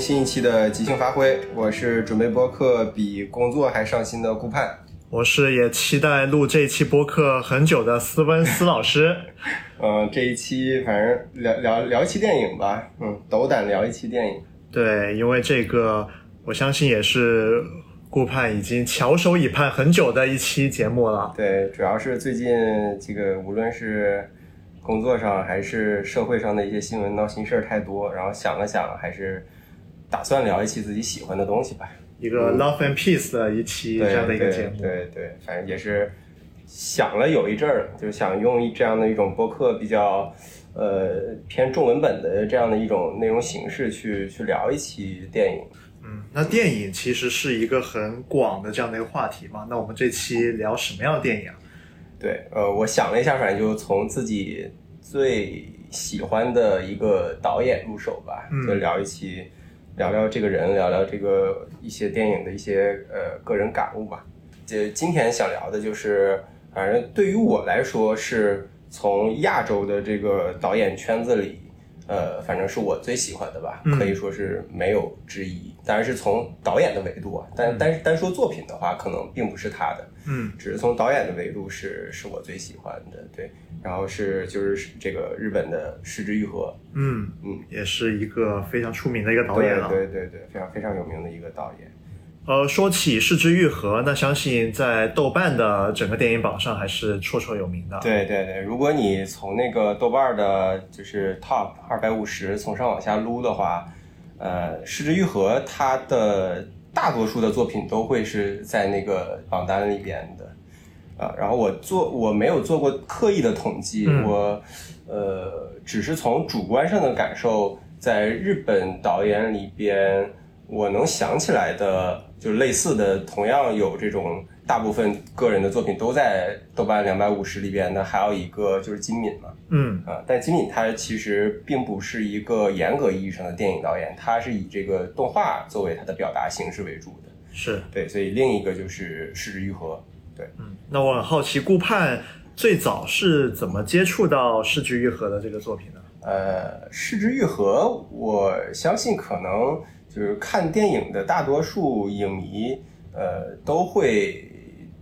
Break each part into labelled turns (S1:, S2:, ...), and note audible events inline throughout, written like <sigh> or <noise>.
S1: 新一期的即兴发挥，我是准备播客比工作还上心的顾盼，
S2: 我是也期待录这一期播客很久的斯温斯老师。
S1: 嗯，<laughs> 这一期反正聊聊聊一期电影吧，嗯，斗胆聊一期电影。
S2: 对，因为这个我相信也是顾盼已经翘首以盼很久的一期节目了。
S1: 对，主要是最近这个无论是工作上还是社会上的一些新闻闹心事儿太多，然后想了想，还是打算聊一期自己喜欢的东西吧。
S2: 一个 Love and Peace 的一期这样的一个节目。
S1: 对对对，反正也是想了有一阵儿，就是想用一这样的一种播客比较呃偏重文本的这样的一种内容形式去去聊一期电影。
S2: 嗯，那电影其实是一个很广的这样的一个话题嘛。那我们这期聊什么样的电影啊？
S1: 对，呃，我想了一下，反正就从自己最喜欢的一个导演入手吧，
S2: 嗯
S1: 就聊一期，聊聊这个人，聊聊这个一些电影的一些呃个人感悟吧。这今天想聊的就是，反正对于我来说，是从亚洲的这个导演圈子里，呃，反正是我最喜欢的吧，
S2: 嗯
S1: 可以说是没有之一。当然是从导演的维度啊，但单单说作品的话，可能并不是他的。
S2: 嗯
S1: 只是从导演的维度是是我最喜欢的，对，然后是就是这个日本的石之愈合，
S2: 嗯
S1: 嗯，
S2: 也是一个非常出名的一个导演了。
S1: 对对对对，非常非常有名的一个导演，
S2: 呃，说起《失之愈合》，那相信在豆瓣的整个电影榜上还是绰绰有名的。，
S1: 对对对，如果你从那个豆瓣的就是 Top 二百五十从上往下撸的话，呃，失之愈合它的大多数的作品都会是在那个榜单里边的。啊，然后我做我没有做过刻意的统计，
S2: 嗯
S1: 我呃只是从主观上的感受，在日本导演里边，我能想起来的，就类似的，同样有这种大部分个人的作品都在豆瓣两百五十里边的，还有一个就是金敏嘛，
S2: 嗯
S1: 啊，但金敏他其实并不是一个严格意义上的电影导演，他是以这个动画作为他的表达形式为主的，
S2: 是。
S1: 对，所以另一个就是失之愈合，对。
S2: 嗯，那我很好奇，顾盼最早是怎么接触到《失之愈合》的这个作品呢？
S1: 呃，失之愈合，我相信可能就是看电影的大多数影迷，呃，都会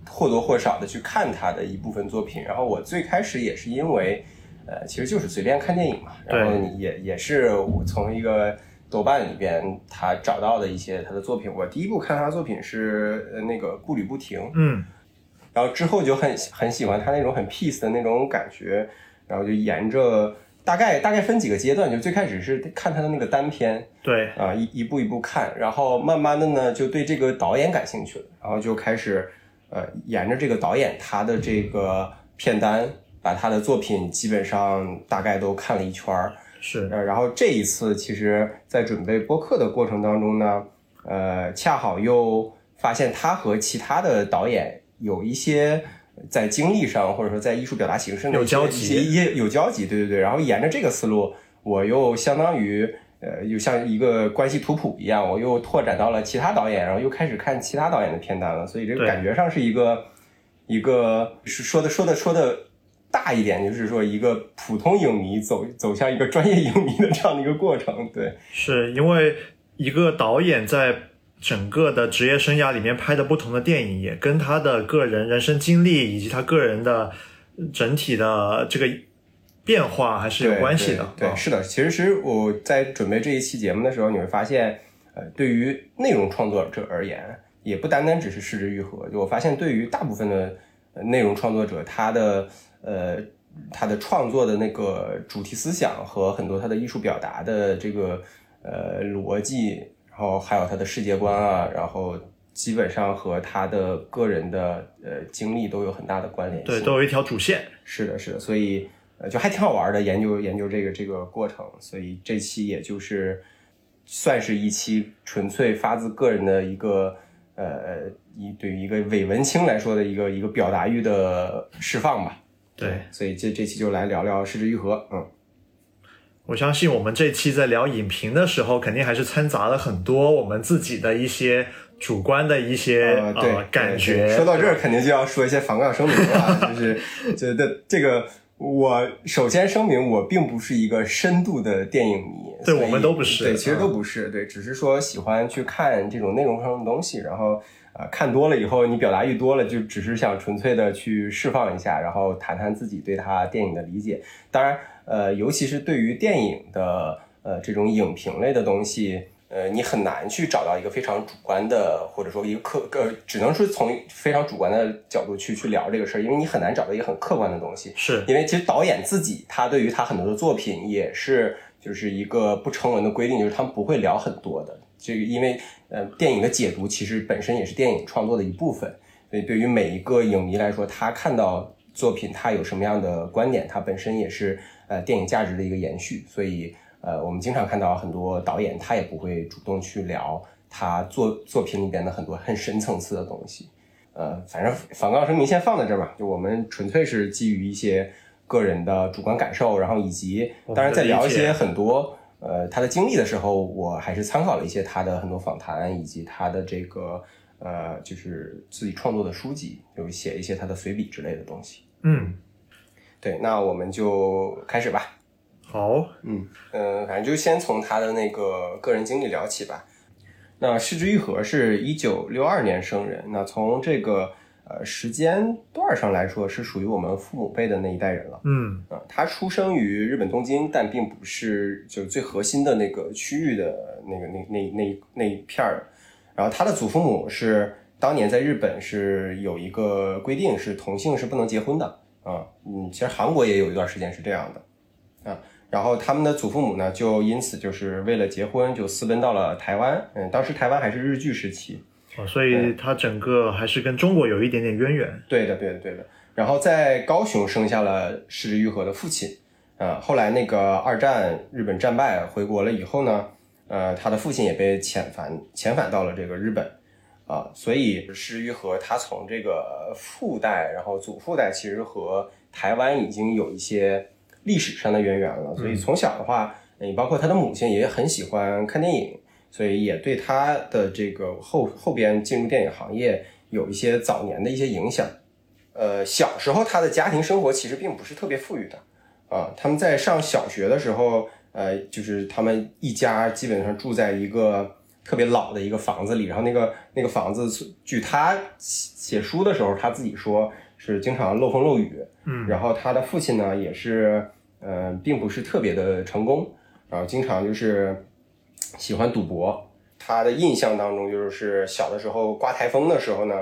S1: 或多或少的去看他的一部分作品。然后我最开始也是因为，呃，其实就是随便看电影嘛，然后你也也是我从一个豆瓣里边他找到的一些他的作品。我第一部看他的作品是呃那个步履不停，
S2: 嗯
S1: 然后之后就很很喜欢他那种很 peace 的那种感觉，然后就沿着大概大概分几个阶段，就最开始是看他的那个单片
S2: 对，
S1: 啊，一一步一步看，然后慢慢的呢就对这个导演感兴趣了，然后就开始呃沿着这个导演他的这个片单，把他的作品基本上大概都看了一圈儿，
S2: 是，
S1: 呃，然后这一次其实，在准备播客的过程当中呢，呃，恰好又发现他和其他的导演有一些在经历上，或者说在艺术表达形式上
S2: 有交集
S1: 一些有交集，对对对。然后沿着这个思路，我又相当于呃，又像一个关系图谱一样，我又拓展到了其他导演，然后又开始看其他导演的片单了。所以这个感觉上是一个一个是说的说的说的大一点，就是说一个普通影迷走走向一个专业影迷的这样的一个过程。对，
S2: 是因为一个导演在整个的职业生涯里面拍的不同的电影，也跟他的个人人生经历以及他个人的整体的这个变化还是有关系的。
S1: 对，是的。其实是我在准备这一期节目的时候，你会发现，呃，对于内容创作者而言，也不单单只是失之愈合。就我发现，对于大部分的呃内容创作者，他的呃他的创作的那个主题思想和很多他的艺术表达的这个呃逻辑，然后还有他的世界观啊，然后。基本上和他的个人的呃经历都有很大的关联性。
S2: 对，都有一条主线。
S1: 是的，是的，所以呃，就还挺好玩的，研究研究这个这个过程。所以这期也就是算是一期纯粹发自个人的一个呃，一对于一个伪文青来说的一个一个表达欲的释放吧。
S2: 对，
S1: 所以这这期就来聊聊失之愈合。嗯，
S2: 我相信我们这期在聊影评的时候，肯定还是掺杂了很多我们自己的一些主观的一些
S1: 呃，对，
S2: 感觉。
S1: 对说到这儿，肯定就要说一些反杠声明了，就是 <laughs> 觉得这个我首先声明，我并不是一个深度的电影迷，
S2: 对我们都不是
S1: 对，其实
S2: 嗯
S1: 都不是，对，只是说喜欢去看这种内容上的东西，然后呃看多了以后，你表达欲多了，就只是想纯粹的去释放一下，然后谈谈自己对他电影的理解。当然，呃，尤其是对于电影的呃这种影评类的东西。呃，你很难去找到一个非常主观的，或者说一个客呃，只能是从非常主观的角度去去聊这个事儿，因为你很难找到一个很客观的东西。
S2: 是
S1: 因为其实导演自己，他对于他很多的作品也是就是一个不成文的规定，就是他们不会聊很多的。这个因为呃，电影的解读其实本身也是电影创作的一部分，所以对于每一个影迷来说，他看到作品他有什么样的观点，他本身也是呃电影价值的一个延续。所以呃，我们经常看到很多导演他也不会主动去聊他作作品里边的很多很深层次的东西。呃，反正反告声明先放在这儿吧，就我们纯粹是基于一些个人的主观感受，然后以及当然在聊一些很多呃他的经历的时候，我还是参考了一些他的很多访谈，以及他的这个呃就是自己创作的书籍，有写一些他的随笔之类的东西。
S2: 嗯，
S1: 对，那我们就开始吧。
S2: 好，
S1: 嗯，呃，反正就先从他的那个个人经历聊起吧。那市之愈合是一九六二年生人，那从这个呃时间段上来说，是属于我们父母辈的那一代人了。
S2: 嗯
S1: 啊，他出生于日本东京，但并不是就最核心的那个区域的那个那那那那一片儿。然后他的祖父母是当年在日本是有一个规定，是同性是不能结婚的啊。嗯，其实韩国也有一段时间是这样的啊。然后他们的祖父母呢，就因此就是为了结婚，就私奔到了台湾。嗯，当时台湾还是日据时期。
S2: 哦，所以他整个还是跟中国有一点点渊源。
S1: 对的，对的，对的。然后在高雄生下了石之愈合的父亲，呃，后来那个二战日本战败回国了以后呢，呃，他的父亲也被遣返遣返到了这个日本，啊、所以石之愈合他从这个父代，然后祖父代其实和台湾已经有一些历史上的渊源了，所以从小的话，你包括他的母亲也很喜欢看电影，所以也对他的这个后后边进入电影行业有一些早年的一些影响。呃，小时候他的家庭生活其实并不是特别富裕的啊。他们在上小学的时候，呃，就是他们一家基本上住在一个特别老的一个房子里，然后那个那个房子，据他写写书的时候他自己说是经常漏风漏雨，
S2: 嗯，
S1: 然后他的父亲呢也是，呃，并不是特别的成功，然后经常就是喜欢赌博。他的印象当中就是小的时候刮台风的时候呢，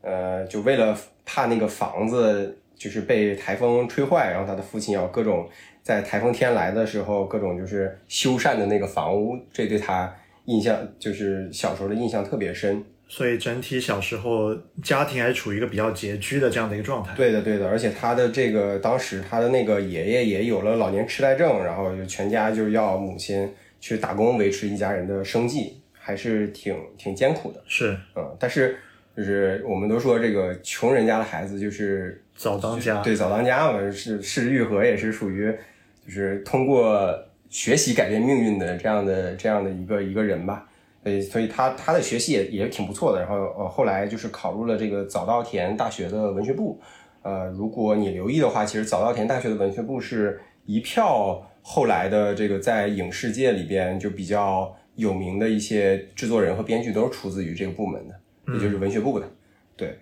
S1: 呃，就为了怕那个房子就是被台风吹坏，然后他的父亲要各种在台风天来的时候各种就是修缮的那个房屋，这对他印象就是小时候的印象特别深。
S2: 所以整体小时候家庭还处于一个比较拮据的这样的一个状态。
S1: 对的，对的，而且他的这个当时他的那个爷爷也有了老年痴呆症，然后就全家就要母亲去打工维持一家人的生计，还是挺挺艰苦的。
S2: 是
S1: 嗯，但是就是我们都说这个穷人家的孩子就是
S2: 早当家。
S1: 对早当家嘛，是是愈合也是属于就是通过学习改变命运的这样的这样的一个一个人吧。所以，所以他他的学习也也挺不错的。然后呃，后来就是考入了这个早稻田大学的文学部。呃，如果你留意的话，其实早稻田大学的文学部是一票后来的这个在影视界里边就比较有名的一些制作人和编剧都是出自于这个部门的，也就是文学部的。对。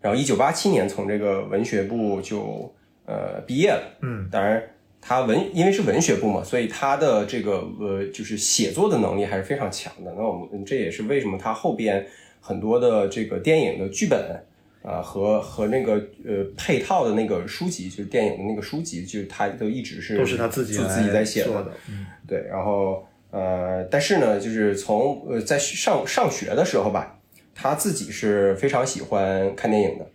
S1: 然后一九八七年从这个文学部就呃毕业了。
S2: 嗯，
S1: 当然，他文因为是文学部嘛，所以他的这个呃就是写作的能力还是非常强的。那我们这也是为什么他后边很多的这个电影的剧本啊、和和那个呃配套的那个书籍，就是电影的那个书籍，就是他都一直是
S2: 都是他自己
S1: 自自己在写
S2: 做的。嗯
S1: 对，然后呃，但是呢，就是从呃在上上学的时候吧，他自己是非常喜欢看电影的。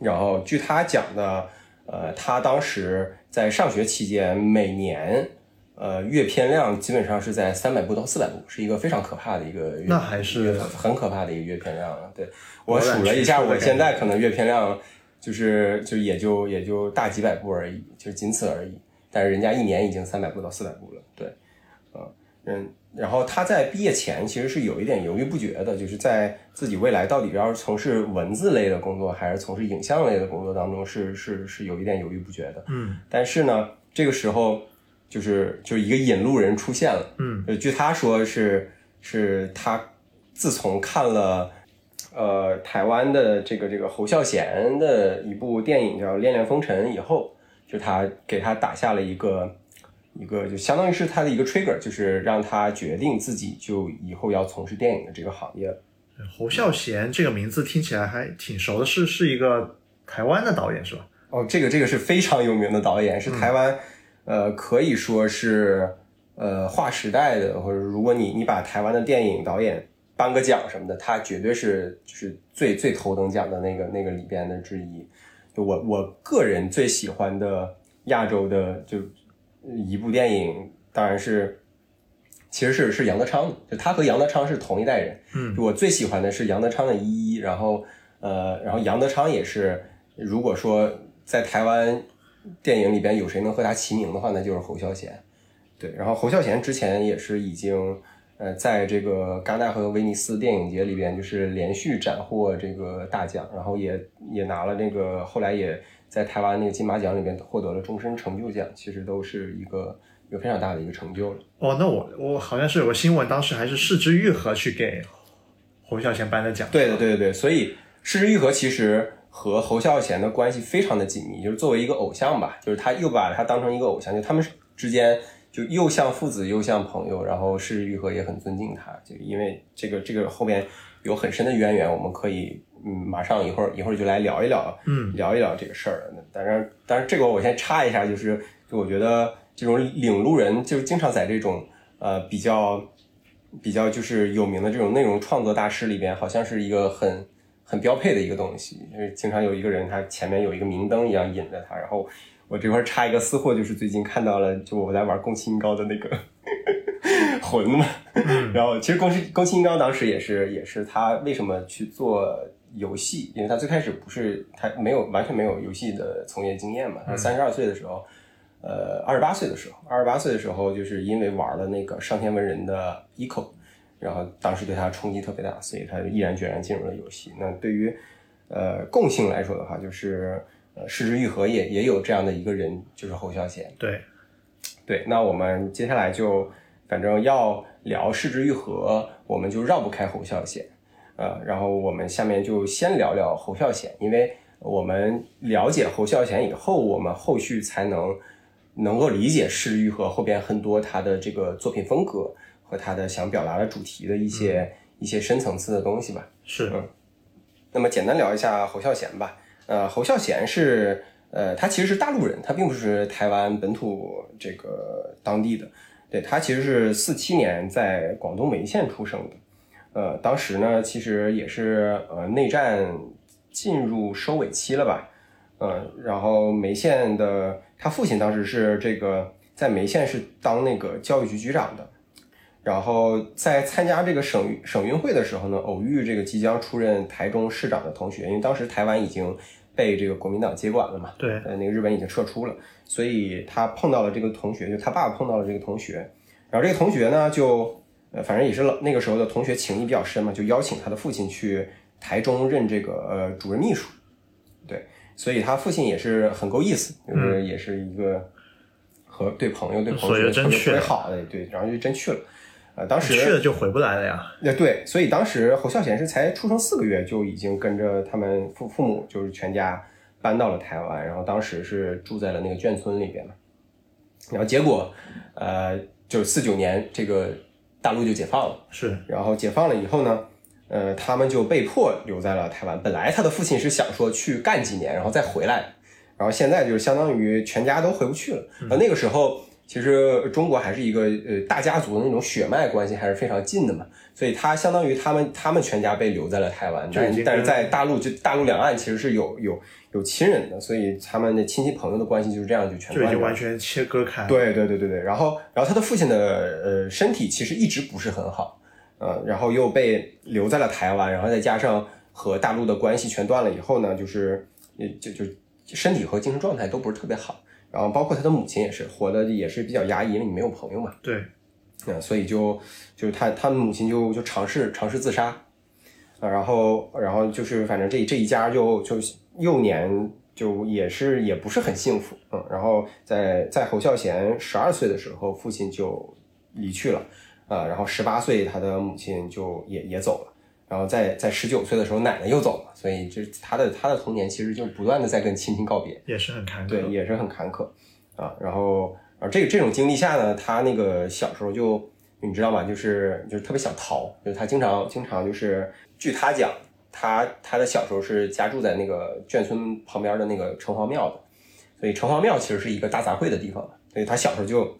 S1: 然后据他讲的，呃，他当时在上学期间，每年呃阅片量基本上是在三百部到四百部，是一个非常可怕的一个阅，
S2: 那还是
S1: 很可怕的一个阅片量了。对我数了一下，我现在可能阅片量就是就也就也就大几百部而已，就仅此而已。但是人家一年已经三百部到四百部了，对，嗯，嗯，然后他在毕业前其实是有一点犹豫不决的，就是在自己未来到底要是从事文字类的工作，还是从事影像类的工作当中，是是是有一点犹豫不决的。
S2: 嗯
S1: 但是呢，这个时候就是就是一个引路人出现了。
S2: 嗯
S1: 呃，据他说是是他自从看了呃台湾的这个这个侯孝贤的一部电影叫《恋恋风尘》以后，就他给他打下了一个一个就相当于是他的一个 trigger，就是让他决定自己就以后要从事电影的这个行业了。
S2: 侯孝贤这个名字听起来还挺熟的，是是一个台湾的导演是吧？
S1: 哦，这个这个是非常有名的导演，是台湾，呃，可以说是呃划时代的，或者如果你你把台湾的电影导演颁个奖什么的，他绝对是就是最最头等奖的那个那个里边的之一。就我我个人最喜欢的亚洲的就一部电影，当然是其实是是杨德昌的，就他和杨德昌是同一代人。
S2: 嗯
S1: 就我最喜欢的是杨德昌的《一一》，然后呃，然后杨德昌也是，如果说在台湾电影里边有谁能和他齐名的话，那就是侯孝贤。对，然后侯孝贤之前也是已经呃，在这个戛纳和威尼斯电影节里边，就是连续斩获这个大奖，然后也也拿了那个，后来也在台湾那个金马奖里边获得了终身成就奖，其实都是一个一个非常大的一个成就了。
S2: 哦，那我我好像是有个新闻，当时还是市之愈合去给侯孝贤颁的奖。
S1: 对的，对对对，所以市之愈合其实和侯孝贤的关系非常的紧密，就是作为一个偶像吧，就是他又把他当成一个偶像，就他们之间就又像父子又像朋友，然后失之愈合也很尊敬他，就因为这个这个后面有很深的渊源，我们可以嗯马上一会儿一会儿就来聊一聊，
S2: 嗯
S1: 聊一聊这个事儿了。当然，当然这个我先插一下，就是就我觉得这种领路人就经常在这种呃比较比较就是有名的这种内容创作大师里边，好像是一个很很标配的一个东西。就是经常有一个人，他前面有一个明灯一样引着他。然后我这块插一个私货，就是最近看到了，就我在玩宫崎英高的那个 <laughs> 魂嘛。然后其实宫崎宫崎英高当时也是也是他为什么去做游戏，因为他最开始不是他没有完全没有游戏的从业经验嘛，他三十二岁的时候。呃，二十八岁的时候，二十八岁的时候，就是因为玩了那个上天文人的 Eco，然后当时对他冲击特别大，所以他就毅然决然进入了游戏。那对于呃共性来说的话，就是呃失之愈合也也有这样的一个人，就是侯孝贤。
S2: 对，
S1: 对，那我们接下来就反正要聊失之愈合，我们就绕不开侯孝贤。呃，然后我们下面就先聊聊侯孝贤，因为我们了解侯孝贤以后，我们后续才能能够理解世玉和后边很多他的这个作品风格和他的想表达的主题的一些、一些深层次的东西吧。
S2: 是嗯
S1: 那么简单聊一下侯孝贤吧。呃，侯孝贤是呃，他其实是大陆人，他并不是台湾本土这个当地的。对他其实是四七年在广东梅县出生的。呃，当时呢，其实也是呃内战进入收尾期了吧。呃，然后梅县的他父亲当时是这个在梅县是当那个教育局局长的。然后在参加这个省省运会的时候呢，偶遇这个即将出任台中市长的同学，因为当时台湾已经被这个国民党接管了嘛，
S2: 对，
S1: 呃，那个日本已经撤出了，所以他碰到了这个同学，就他爸爸碰到了这个同学，然后这个同学呢，就呃，反正也是老那个时候的同学情谊比较深嘛，就邀请他的父亲去台中任这个呃主任秘书，对，所以他父亲也是很够意思，就是也是一个和对朋友对朋友特别好的，对，然后就真去了。呃，当时
S2: 去了就回不来了呀。
S1: 呃，对，所以当时侯孝贤是才出生四个月就已经跟着他们父父母，就是全家搬到了台湾，然后当时是住在了那个眷村里边嘛。然后结果，呃，就是四九年这个大陆就解放了，
S2: 是。
S1: 然后解放了以后呢，呃，他们就被迫留在了台湾。本来他的父亲是想说去干几年，然后再回来，然后现在就是相当于全家都回不去了。呃，那个时候其实中国还是一个呃大家族的那种血脉关系还是非常近的嘛，所以他相当于他们他们全家被留在了台湾，但是在大陆就大陆两岸其实是有有有亲人的，所以他们的亲戚朋友的关系就是这样就全
S2: 就已经完全切割开。，
S1: 对对对对对，然后然后他的父亲的呃身体其实一直不是很好，呃，然后又被留在了台湾，然后再加上和大陆的关系全断了以后呢，就是呃就就身体和精神状态都不是特别好，然后包括他的母亲也是活的也是比较压抑，因为你没有朋友嘛，
S2: 对，
S1: 嗯，所以就就是他他们母亲就就尝试尝试自杀，啊，然后然后就是反正这这一家就就幼年就也是也不是很幸福，嗯，然后在在侯孝贤十二岁的时候，父亲就离去了，啊，然后十八岁他的母亲就也也走了，然后在在十九岁的时候奶奶又走了，所以这他的他的童年其实就不断的在跟亲情告别，
S2: 也是很坎坷。
S1: 对，也是很坎坷啊。然后啊，这个这种经历下呢，他那个小时候就你知道吗？就是就是特别想逃，就是他经常经常就是，据他讲，他他的小时候是家住在那个眷村旁边的那个城隍庙的，所以城隍庙其实是一个大杂烩的地方，所以他小时候就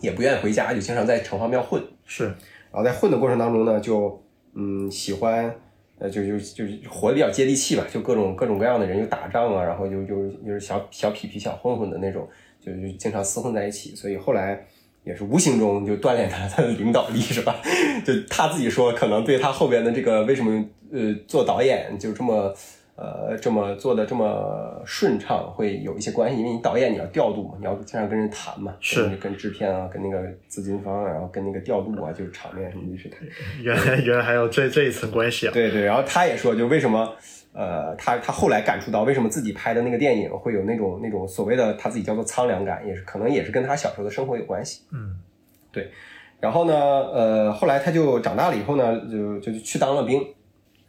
S1: 也不愿意回家，就经常在城隍庙混。
S2: 是。
S1: 然后在混的过程当中呢，就嗯喜欢，呃就就就是活得比较接地气吧，就各种各种各样的人，就打仗啊，然后就就就是小小痞痞小混混的那种，就就经常厮混在一起，所以后来也是无形中就锻炼他他的领导力是吧？<laughs> 就他自己说，可能对他后边的这个为什么呃做导演就这么。呃，这么做的这么顺畅，会有一些关系，因为你导演你要调度嘛，你要经常跟人谈嘛，
S2: 是
S1: 跟跟制片啊，跟那个资金方啊，然后跟那个调度啊，就是场面什么的去谈。
S2: 原来原来还有这这一层关系啊。
S1: 对对，然后他也说，就为什么呃，他他后来感触到为什么自己拍的那个电影会有那种那种所谓的他自己叫做苍凉感，也是可能也是跟他小时候的生活有关系。
S2: 嗯，对
S1: 然后呢，呃，后来他就长大了以后呢，就就去当了兵。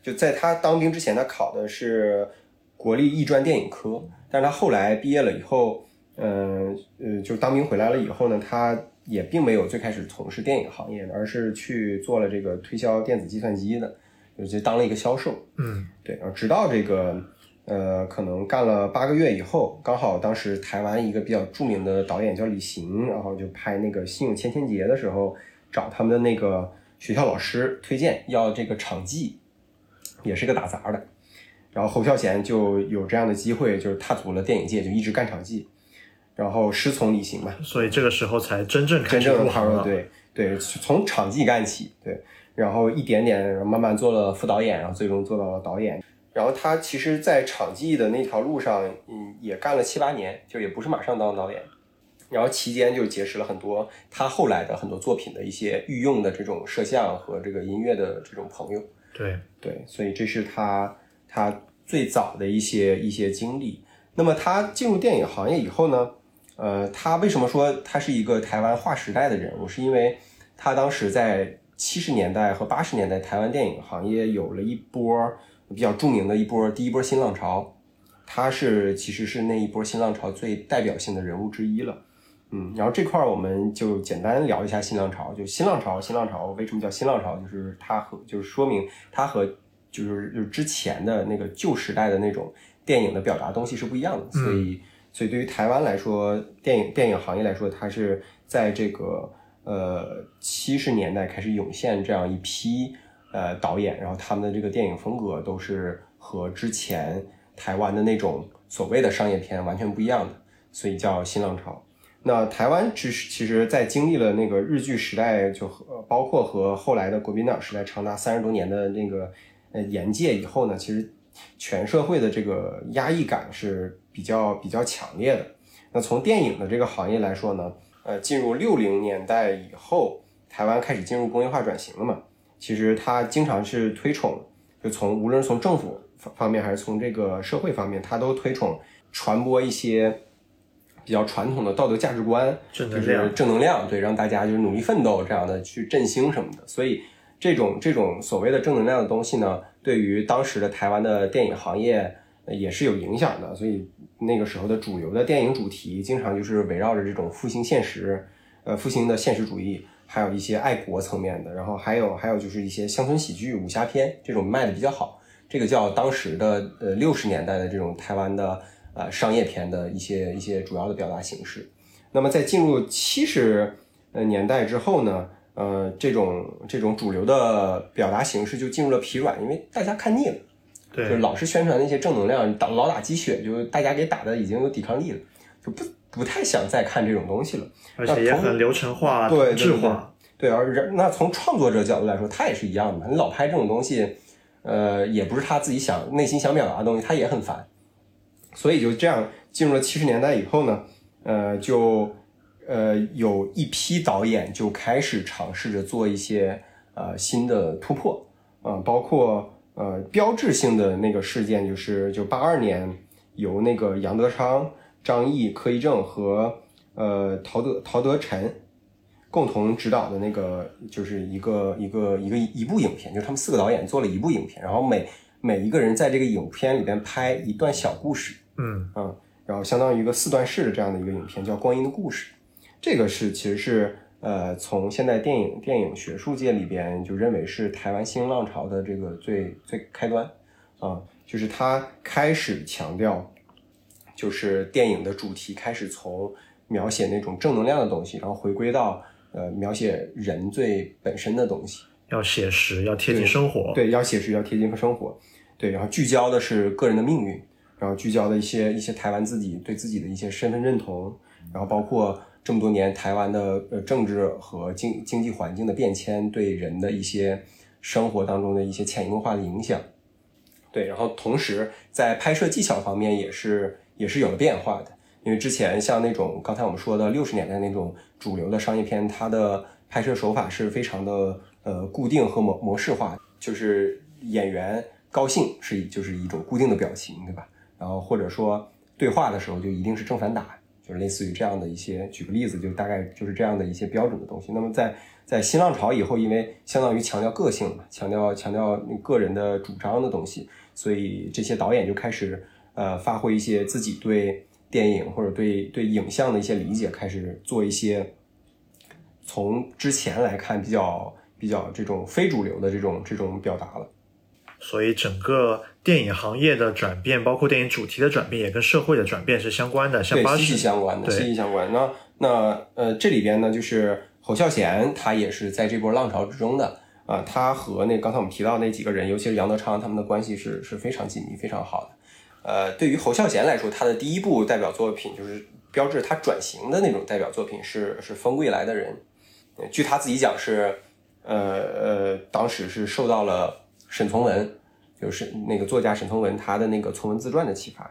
S1: 就在他当兵之前，他考的是国立艺专电影科，但是他后来毕业了以后，嗯呃，就当兵回来了以后呢，他也并没有最开始从事电影行业，而是去做了这个推销电子计算机的，就就当了一个销售。
S2: 嗯，
S1: 对，然后直到这个呃，可能干了八个月以后，刚好当时台湾一个比较著名的导演叫李行，然后就拍那个《信用千千结》的时候，找他们的那个学校老师推荐要这个场记，也是个打杂的。然后侯孝贤就有这样的机会，就是踏足了电影界，就一直干场记，然后师从李行嘛，
S2: 所以这个时候才真正开始
S1: 真正的
S2: 入行了。
S1: 踏入对对，从场记干起，对，然后一点点慢慢做了副导演，然后最终做到了导演。然后他其实，在场记的那条路上，嗯，也干了七八年，就也不是马上当导演。然后期间就结识了很多他后来的很多作品的一些御用的这种摄像和这个音乐的这种朋友。
S2: 对
S1: 对，所以这是他他最早的一些一些经历。那么他进入电影行业以后呢，呃，他为什么说他是一个台湾划时代的人物？是因为他当时在七十年代和八十年代台湾电影行业有了一波比较著名的一波第一波新浪潮，他是其实是那一波新浪潮最代表性的人物之一了。嗯，然后这块儿我们就简单聊一下新浪潮。就新浪潮，新浪潮为什么叫新浪潮？就是它和就是说明它和就是就是之前的那个旧时代的那种电影的表达东西是不一样的。所以，所以对于台湾来说，电影电影行业来说，它是在这个呃七十年代开始涌现这样一批呃导演，然后他们的这个电影风格都是和之前台湾的那种所谓的商业片完全不一样的，所以叫新浪潮。那台湾只是其实，在经历了那个日据时代，就和包括和后来的国民党时代长达三十多年的那个呃严戒以后呢，其实全社会的这个压抑感是比较比较强烈的。那从电影的这个行业来说呢，呃，进入六零年代以后，台湾开始进入工业化转型了嘛，其实他经常是推崇，就从无论是从政府方方面还是从这个社会方面，他都推崇传播一些。比较传统的道德价值观，就是
S2: 正能量
S1: 对，让大家就是努力奋斗这样的去振兴什么的。所以这种这种所谓的正能量的东西呢，对于当时的台湾的电影行业呃也是有影响的。所以那个时候的主流的电影主题，经常就是围绕着这种复兴现实，呃，复兴的现实主义，还有一些爱国层面的，然后还有还有就是一些乡村喜剧、武侠片这种卖的比较好。这个叫当时的呃六十年代的这种台湾的。呃，商业片的一些一些主要的表达形式。那么在进入七十年代之后呢，呃，这种这种主流的表达形式就进入了疲软，因为大家看腻了，
S2: 对，
S1: 就是老是宣传那些正能量，打老打鸡血，就大家给打的已经有抵抗力了，就不不太想再看这种东西了。
S2: 而且也很流程化、
S1: 对
S2: 同质化。
S1: 对，而人那从创作者角度来说，他也是一样的嘛。你老拍这种东西，呃，也不是他自己想内心想表达的东西，他也很烦。所以就这样进入了七十年代以后呢，呃，就呃，有一批导演就开始尝试着做一些呃新的突破，啊、包括呃标志性的那个事件就是就八二年由那个杨德昌、张译、柯一正和呃陶德陶德臣共同执导的那个就是一个一个一个一部影片，就是他们四个导演做了一部影片，然后每每一个人在这个影片里边拍一段小故事，
S2: 嗯
S1: 嗯，然后相当于一个四段式的这样的一个影片，叫《光阴的故事》。这个是其实是呃，从现在电影电影学术界里边就认为是台湾新浪潮的这个最最开端啊、就是他开始强调，就是电影的主题开始从描写那种正能量的东西，然后回归到呃描写人最本身的东西。
S2: 要写实，要贴近生活。
S1: 对，要写实，要贴近生活。对，然后聚焦的是个人的命运，然后聚焦的一些一些台湾自己对自己的一些身份认同，然后包括这么多年台湾的呃政治和经经济环境的变迁对人的一些生活当中的一些潜移默化的影响。对，然后同时在拍摄技巧方面也是也是有了变化的，因为之前像那种刚才我们说的六十年代那种主流的商业片，它的拍摄手法是非常的呃固定和模模式化，就是演员高兴是就是一种固定的表情，对吧？然后或者说对话的时候就一定是正反打，类似于这样的一些，举个例子，就大概就是这样的一些标准的东西。那么在在新浪潮以后，因为相当于强调个性嘛，强调强调个人的主张的东西，所以这些导演就开始呃发挥一些自己对电影或者对对影像的一些理解，开始做一些从之前来看比较比较这种非主流的这种这种表达了。
S2: 所以整个电影行业的转变，包括电影主题的转变，也跟社会的转变是相关的。像
S1: 息息，相关的，息息相关。那那呃，这里边呢，就是侯孝贤，他也是在这波浪潮之中的啊、他和那刚才我们提到那几个人，尤其是杨德昌，他们的关系是是非常紧密、非常好的。呃，对于侯孝贤来说，他的第一部代表作品就是标志他转型的那种代表作品是是《风归来的人》呃。据他自己讲是，呃呃，当时是受到了沈从文，就是那个作家沈从文他的那个《从文自传》的启发。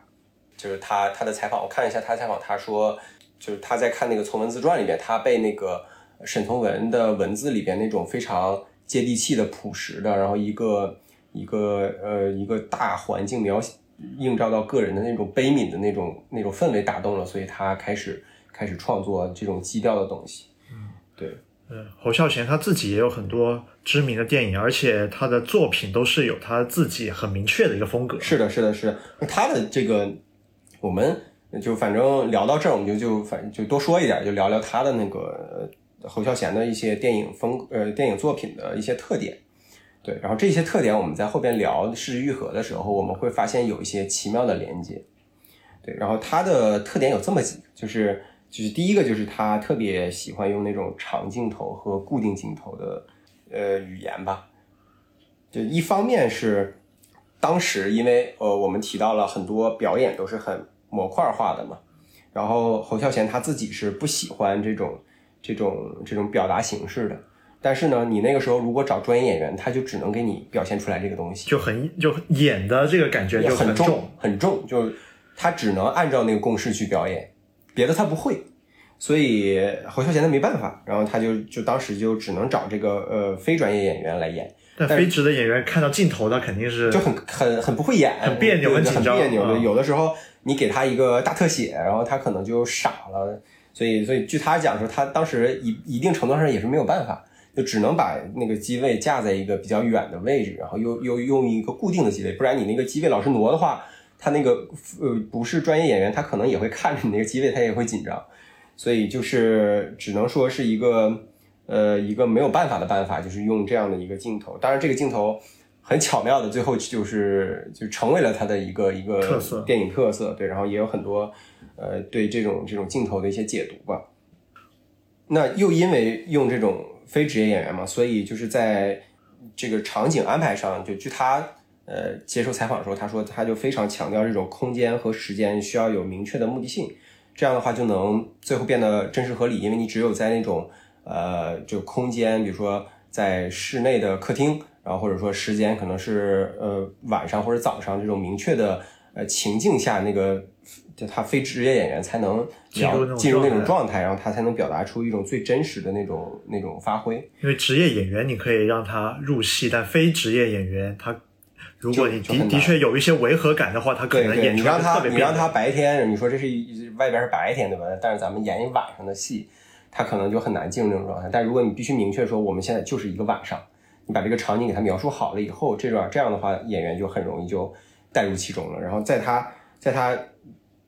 S1: 就是他他的采访，我看了一下他的采访，他说就是他在看那个《从文自传》里边，他被那个沈从文的文字里边那种非常接地气的、朴实的，然后一个一个呃一个大环境描写映照到个人的那种悲悯的那种那种氛围打动了，所以他开始开始创作这种基调的东西。嗯，对。
S2: 嗯，侯孝贤他自己也有很多知名的电影，而且他的作品都是有他自己很明确的一个风格。
S1: 是的，是的，是的。他的这个，我们就反正聊到这儿，我们就就反就多说一点，就聊聊他的那个侯孝贤的一些电影风呃电影作品的一些特点。对，然后这些特点我们在后边聊《失之愈合》的时候，我们会发现有一些奇妙的连接。对，然后他的特点有这么几个，就是就是第一个就是他特别喜欢用那种长镜头和固定镜头的呃语言吧。就一方面是当时因为呃我们提到了很多表演都是很模块化的嘛，然后侯孝贤他自己是不喜欢这种这种这种表达形式的。但是呢，你那个时候如果找专业演员，他就只能给你表现出来这个东西，
S2: 就很就演的这个感觉就
S1: 很
S2: 重。
S1: 很重，就他只能按照那个公式去表演，别的他不会。所以侯孝贤他没办法，然后他就就当时就只能找这个呃非专业演员来演，
S2: 但非职的演员看到镜头，他肯定是
S1: 就很很很不会演，
S2: 很别扭很紧张
S1: 别扭的。
S2: 嗯
S1: 有的时候你给他一个大特写，然后他可能就傻了。所以所以据他讲说，他当时一一定程度上也是没有办法，就只能把那个机位架在一个比较远的位置，然后又又用一个固定的机位，不然你那个机位老是挪的话，他那个呃不是专业演员，他可能也会看着你那个机位，他也会紧张。所以就是只能说是一个呃一个没有办法的办法，就是用这样的一个镜头。当然，这个镜头很巧妙的，最后就是就成为了他的一个一个
S2: 特色
S1: 电影特色。对，然后也有很多呃对这种这种镜头的一些解读吧。那又因为用这种非职业演员嘛，所以就是在这个场景安排上，就据他呃接受采访的时候，他说他就非常强调这种空间和时间需要有明确的目的性，这样的话就能最后变得真实合理，因为你只有在那种呃就空间，比如说在室内的客厅，然后或者说时间可能是呃晚上或者早上这种明确的呃情境下那个就他非职业演员才能
S2: 进入
S1: 进入那种
S2: 状
S1: 态，然后他才能表达出一种最真实的那种那种发挥。
S2: 因为职业演员你可以让他入戏，但非职业演员他。如果你的的确有一些违和感的话，他可能演出来
S1: 你让他你让他白天，你说这是一外边是白天对吧？但是咱们演一晚上的戏，他可能就很难进入那种状态。但如果你必须明确说我们现在就是一个晚上，你把这个场景给他描述好了以后，这种这样的话，演员就很容易就带入其中了。然后在他在他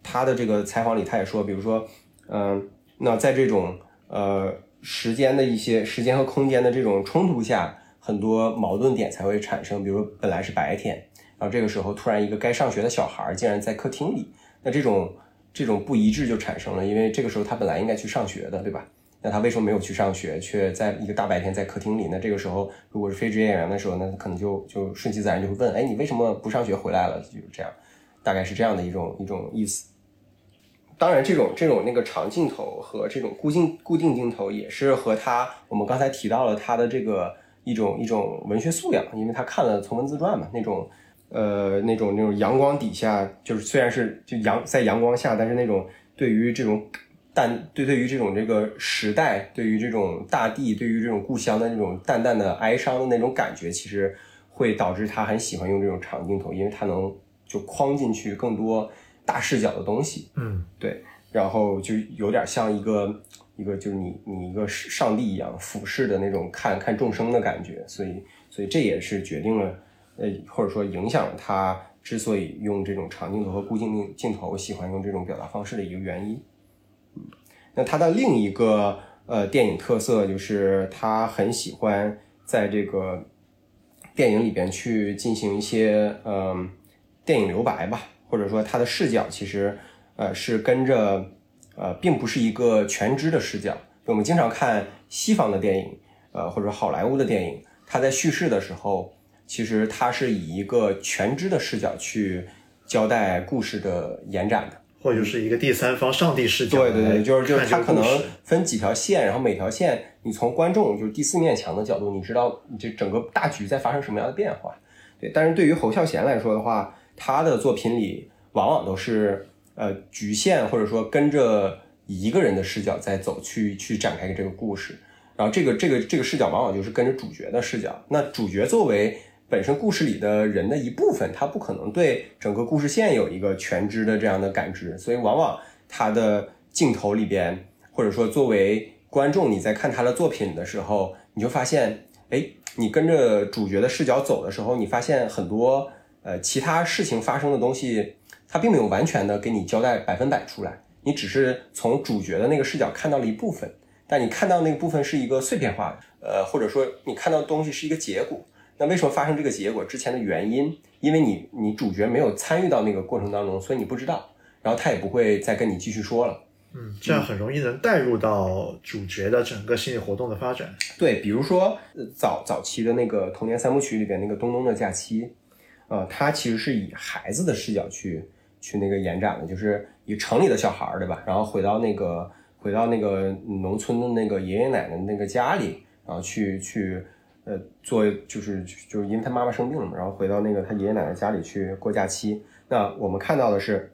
S1: 他的这个采访里，他也说，比如说，嗯、那在这种呃时间的一些时间和空间的这种冲突下，很多矛盾点才会产生。比如说本来是白天，然后这个时候突然一个该上学的小孩竟然在客厅里，那这种这种不一致就产生了，因为这个时候他本来应该去上学的，对吧？那他为什么没有去上学，却在一个大白天在客厅里？那这个时候，如果是非职业演员的时候，那他可能就就顺其自然就会问：哎，你为什么不上学回来了？就是这样，大概是这样的一种一种意思。当然，这种这种那个长镜头和这种固定固定镜头，也是和他我们刚才提到了他的这个一种一种文学素养，因为他看了《从文自传》嘛，那种呃那种那种阳光底下，就是虽然是就阳在阳光下，但是那种对于这种淡对对于这种这个时代，对于这种大地，对于这种故乡的那种淡淡的哀伤的那种感觉，其实会导致他很喜欢用这种长镜头，因为他能就框进去更多大视角的东西。
S2: 嗯，
S1: 对，然后就有点像一个一个就是你你一个上帝一样俯视的那种看看众生的感觉，所以所以这也是决定了呃或者说影响了他之所以用这种长镜头和固定镜镜头喜欢用这种表达方式的一个原因。嗯，那他的另一个呃电影特色就是他很喜欢在这个电影里边去进行一些嗯、电影留白吧，或者说他的视角其实呃是跟着呃并不是一个全知的视角。我们经常看西方的电影，呃或者好莱坞的电影，它在叙事的时候，其实它是以一个全知的视角去交代故事的延展的。
S2: 或者是一个第三方上帝视角
S1: 对对对，就是就是
S2: 来
S1: 它可能分几条线，然后每条线你从观众就是第四面墙的角度，你知道你这整个大局在发生什么样的变化。对，但是对于侯孝贤来说的话，他的作品里往往都是呃局限或者说跟着一个人的视角在走去去展开这个故事，然后这个这个这个视角往往就是跟着主角的视角。那主角作为本身故事里的人的一部分，他不可能对整个故事线有一个全知的这样的感知，所以往往他的镜头里边，或者说作为观众你在看他的作品的时候，你就发现，哎，你跟着主角的视角走的时候，你发现很多呃其他事情发生的东西，它并没有完全的给你交代百分百出来，你只是从主角的那个视角看到了一部分，但你看到那个部分是一个碎片化的，呃，或者说你看到的东西是一个结果。那为什么发生这个结果之前的原因？因为你你主角没有参与到那个过程当中，所以你不知道，然后他也不会再跟你继续说了。
S2: 嗯，这样很容易能带入到主角的整个心理活动的发展。
S1: 对，比如说呃早早期的那个童年三部曲里边那个《东东的假期》，呃，他其实是以孩子的视角去去那个延展的，就是以城里的小孩儿，对吧？然后回到那个回到那个农村的那个爷爷奶奶那个家里，然后去去呃做就是就是因为他妈妈生病了嘛，然后回到那个他爷爷奶奶家里去过假期。那我们看到的是，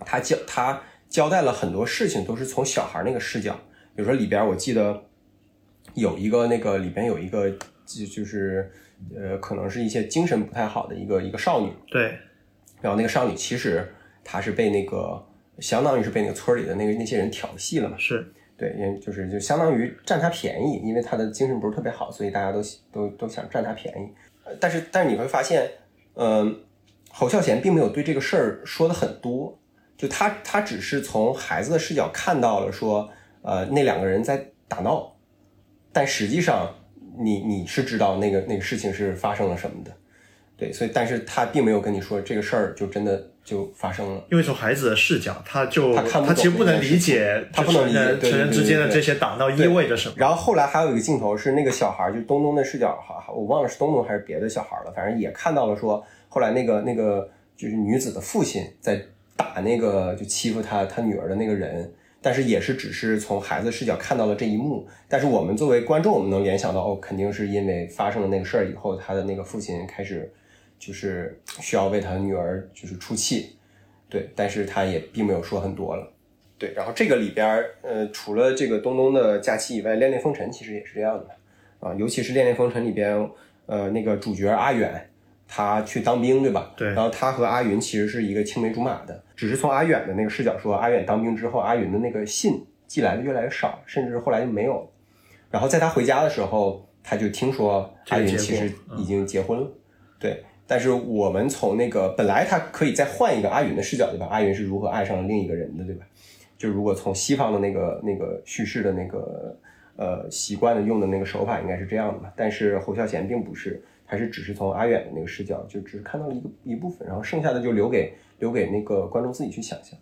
S1: 他交他交代了很多事情都是从小孩那个视角，比如说里边我记得有一个那个里边有一个就就是呃可能是一些精神不太好的一个一个少女，
S2: 对，
S1: 然后那个少女其实她是被那个相当于是被那个村里的那个那些人调戏了嘛，
S2: 是，
S1: 对，因为就是就相当于占他便宜，因为他的精神不是特别好，所以大家都都都想占他便宜。呃但是但是你会发现，嗯、侯孝贤并没有对这个事儿说的很多，就他他只是从孩子的视角看到了说，呃，那两个人在打闹，但实际上你你是知道那个那个事情是发生了什么的，对，所以但是他并没有跟你说这个事儿就真的就发生了。
S2: 因为从孩子的视角，他就
S1: 他看不懂
S2: 其实不能理解，
S1: 他不能理解
S2: 成人之间的这些打闹意味着什么。
S1: 然后后来还有一个镜头是那个小孩，就东东的视角，哈，我忘了是东东还是别的小孩了，反正也看到了说，后来那个那个就是女子的父亲在打那个就欺负他他女儿的那个人，但是也是只是从孩子视角看到了这一幕，但是我们作为观众，我们能联想到哦，肯定是因为发生了那个事儿以后，他的那个父亲开始就是需要为他女儿就是出气，对，但是他也并没有说很多了。对，然后这个里边，呃，除了这个东东的假期以外，《恋恋风尘》其实也是这样的啊，尤其是《恋恋风尘》里边，呃，那个主角阿远，他去当兵，对吧？
S2: 对
S1: 然后他和阿云其实是一个青梅竹马的，只是从阿远的那个视角说，阿远当兵之后，阿云的那个信寄来的越来越少，甚至后来就没有。然后在他回家的时候，他就听说阿云其实已经结婚了，对。但是我们从那个本来他可以再换一个阿云的视角，对吧？阿云是如何爱上了另一个人的，对吧？就如果从西方的那个那个叙事的那个呃习惯的用的那个手法，应该是这样的嘛。但是侯孝贤并不是，他是只是从阿远的那个视角，就只是看到了一个一部分，然后剩下的就留给留给那个观众自己去想象。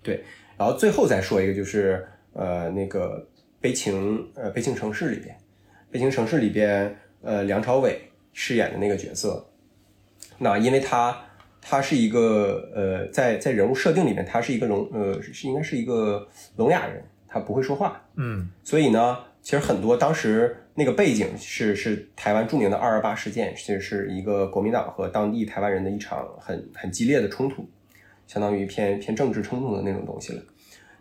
S1: 对，然后最后再说一个，就是呃那个悲情呃悲情城市里边，悲情城市里边呃梁朝伟饰演的那个角色，那因为他他是一个呃，在在人物设定里面，他是一个聋呃是是应该是一个聋哑人，他不会说话，
S2: 嗯
S1: 所以呢，其实很多当时那个背景是是台湾著名的二二八事件，其实是一个国民党和当地台湾人的一场很很激烈的冲突，相当于偏偏政治冲突的那种东西了。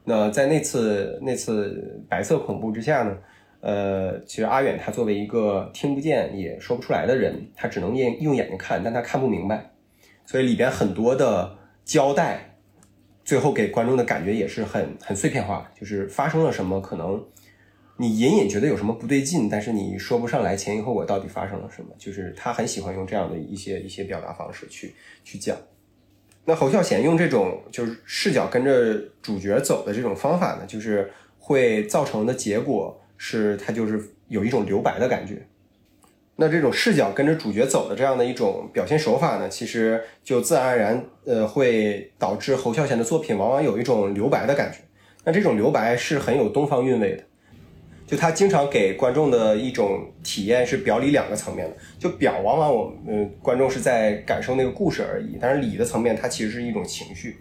S1: 那在那次那次白色恐怖之下呢，呃，其实阿远他作为一个听不见也说不出来的人，他只能用用眼睛看，但他看不明白，所以里边很多的交代，最后给观众的感觉也是很很碎片化，就是发生了什么，可能你隐隐觉得有什么不对劲，但是你说不上来前因后果到底发生了什么，就是他很喜欢用这样的一些一些表达方式去去讲。那侯孝贤用这种就是视角跟着主角走的这种方法呢，就是会造成的结果是，他就是有一种留白的感觉。那这种视角跟着主角走的这样的一种表现手法呢，其实就自然而然呃会导致侯孝贤的作品往往有一种留白的感觉。那这种留白是很有东方韵味的。就他经常给观众的一种体验是表里两个层面的，就表往往我们、呃、观众是在感受那个故事而已，但是里的层面它其实是一种情绪，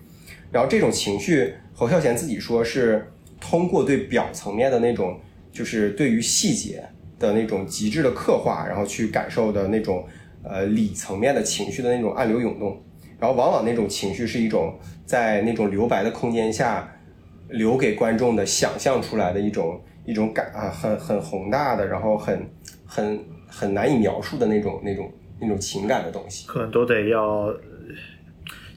S1: 然后这种情绪侯孝贤自己说是通过对表层面的那种就是对于细节的那种极致的刻画，然后去感受的那种呃里层面的情绪的那种暗流涌动，然后往往那种情绪是一种在那种留白的空间下留给观众的想象出来的一种。一种感啊，很很宏大的，然后很很很难以描述的那种那种那种情感的东西，
S2: 可能都得要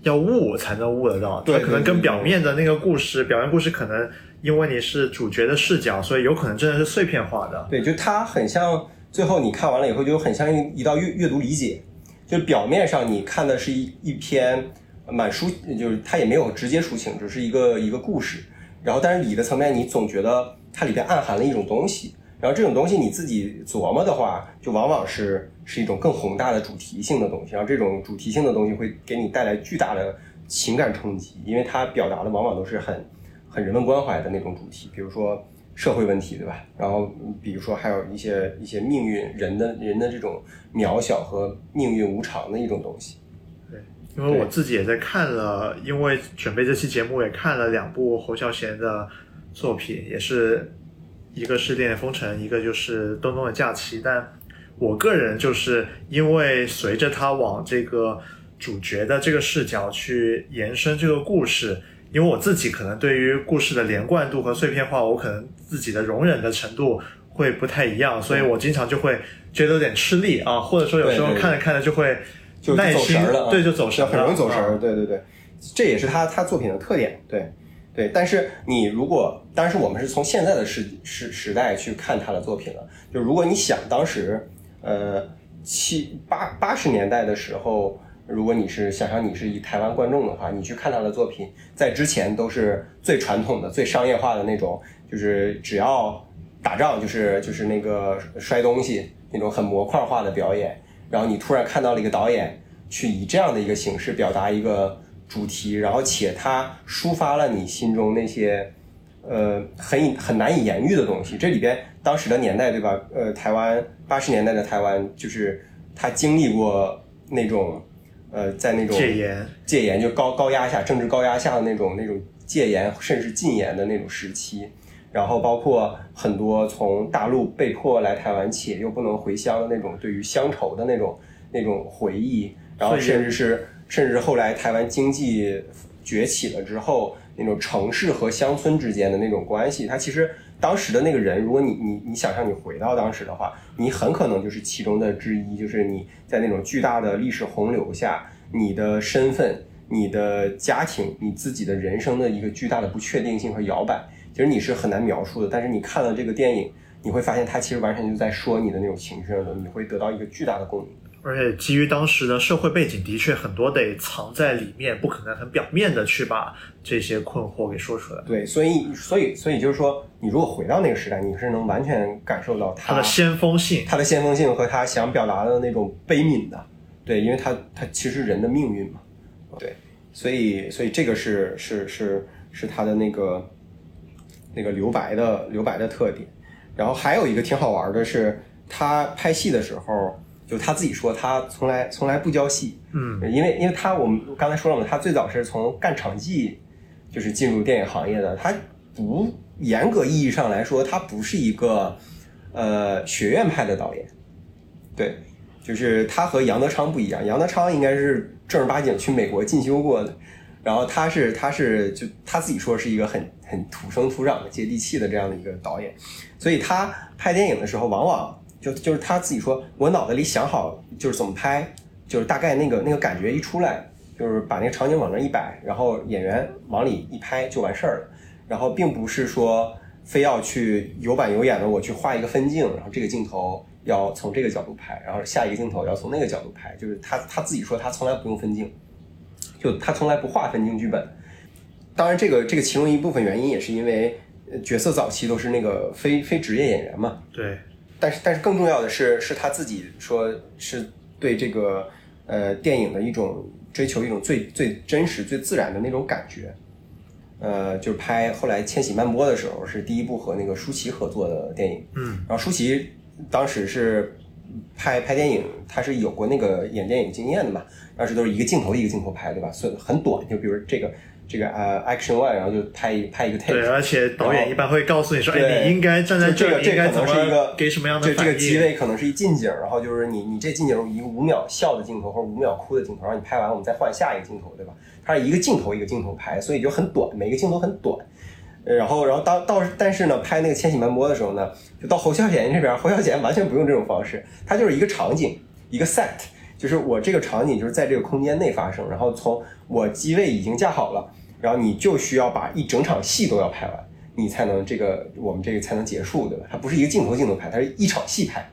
S2: 要悟才能悟得到。
S1: 对
S2: 它可能跟表面的那个故事，表面故事可能因为你是主角的视角，所以有可能真的是碎片化的。
S1: 对，就它很像，最后你看完了以后，就很像一一道阅阅读理解。就表面上你看的是一一篇满抒，就是它也没有直接抒情，只是一个一个故事。然后，但是理的层面，你总觉得它里边暗含了一种东西。然后这种东西你自己琢磨的话，就往往是是一种更宏大的主题性的东西。然后这种主题性的东西会给你带来巨大的情感冲击，因为它表达的往往都是很很人文关怀的那种主题，比如说社会问题，对吧？然后比如说还有一些一些命运人的人的这种渺小和命运无常的一种东西。
S2: 对因为我自己也在看了，因为准备这期节目也看了两部侯孝贤的作品，也是一个是《恋恋风尘》，一个就是《东东的假期》。但我个人就是因为随着他往这个主角的这个视角去延伸这个故事，因为我自己可能对于故事的连贯度和碎片化，我可能自己的容忍的程度会不太一样，所以我经常就会觉得有点吃力啊，或者说有时候看着看着就会
S1: 就
S2: 耐心
S1: 走神了啊，
S2: 对，就走神了，
S1: 很容易走神对对对，这也是他他作品的特点。对对，但是你如果，当然是我们是从现在的时时时代去看他的作品了。就如果你想当时，呃，七八八十年代的时候，如果你是想象你是一台湾观众的话，你去看他的作品，在之前都是最传统的、最商业化的那种，就是只要打仗就是就是那个摔东西那种很模块化的表演。然后你突然看到了一个导演去以这样的一个形式表达一个主题，然后且他抒发了你心中那些呃很很难以言喻的东西。这里边当时的年代对吧？呃，台湾八十年代的台湾就是他经历过那种呃在那种
S2: 戒严，
S1: 戒严就高高压下政治高压下的那种那种戒严甚至禁言的那种时期。然后包括很多从大陆被迫来台湾且又不能回乡的那种对于乡愁的那种那种回忆，然后甚至是甚至后来台湾经济崛起了之后，那种城市和乡村之间的那种关系，它其实当时的那个人，如果你你你想象你回到当时的话，你很可能就是其中的之一，就是你在那种巨大的历史洪流下，你的身份、你的家庭、你自己的人生的一个巨大的不确定性和摇摆，其实你是很难描述的。但是你看了这个电影，你会发现它其实完全就在说你的那种情绪上的，你会得到一个巨大的共鸣。
S2: 而且基于当时的社会背景，的确很多得藏在里面，不可能很表面的去把这些困惑给说出来。
S1: 对，所以所以所以就是说，你如果回到那个时代，你是能完全感受到他
S2: 它的先锋性。
S1: 他的先锋性和他想表达的那种悲悯的，对，因为他他其实人的命运嘛，对，所以所以这个是是是是他的那个那个留白的留白的特点。然后还有一个挺好玩的是，他拍戏的时候，就他自己说他从来从来不教戏，
S2: 嗯，
S1: 因为因为他我们刚才说了嘛，他最早是从干场记就是进入电影行业的，他不严格意义上来说，他不是一个呃学院派的导演，对，就是他和杨德昌不一样，杨德昌应该是正儿八经去美国进修过的，然后他是他是就他自己说是一个很很土生土长的接地气的这样的一个导演，所以他拍电影的时候，往往就就是他自己说，我脑子里想好就是怎么拍，就是大概那个那个感觉一出来，就是把那个场景往那一摆，然后演员往里一拍就完事儿了，然后并不是说非要去有板有眼的我去画一个分镜，然后这个镜头要从这个角度拍，然后下一个镜头要从那个角度拍，就是他他自己说他从来不用分镜，就他从来不画分镜剧本。当然，这个这个其中一部分原因也是因为角色早期都是那个非非职业演员嘛，
S2: 对，
S1: 但是但是更重要的是，是他自己说是对这个呃电影的一种追求，一种最最真实、最自然的那种感觉。呃，就是拍后来《千禧曼波》的时候，是第一部和那个舒淇合作的电影。
S2: 嗯，
S1: 然后舒淇当时是拍拍电影，他是有过那个演电影经验的嘛，当时都是一个镜头一个镜头拍，对吧？所以很短，就比如这个这个呃 action one，然后就拍一拍一个 take。
S2: 对，而且导演一般会告诉你说，
S1: 对
S2: 哎，你应该站在
S1: 这个这
S2: 你应该怎么
S1: 可能是一个
S2: 给什么样的
S1: 这这
S2: 反应？
S1: 个机位可能是一近景，然后就是你你这近景一个五秒笑的镜头或者五秒哭的镜头，然后你拍完我们再换下一个镜头，对吧？它是一个镜头一个镜头拍，所以就很短，每个镜头很短。呃然后然后到到但是呢，拍那个千禧曼波的时候呢，就到侯孝贤这边，侯孝贤完全不用这种方式，他就是一个场景一个 set，就是我这个场景就是在这个空间内发生，然后从我机位已经架好了，然后你就需要把一整场戏都要拍完，你才能这个我们这个才能结束，对吧？它不是一个镜头镜头拍，它是一场戏拍，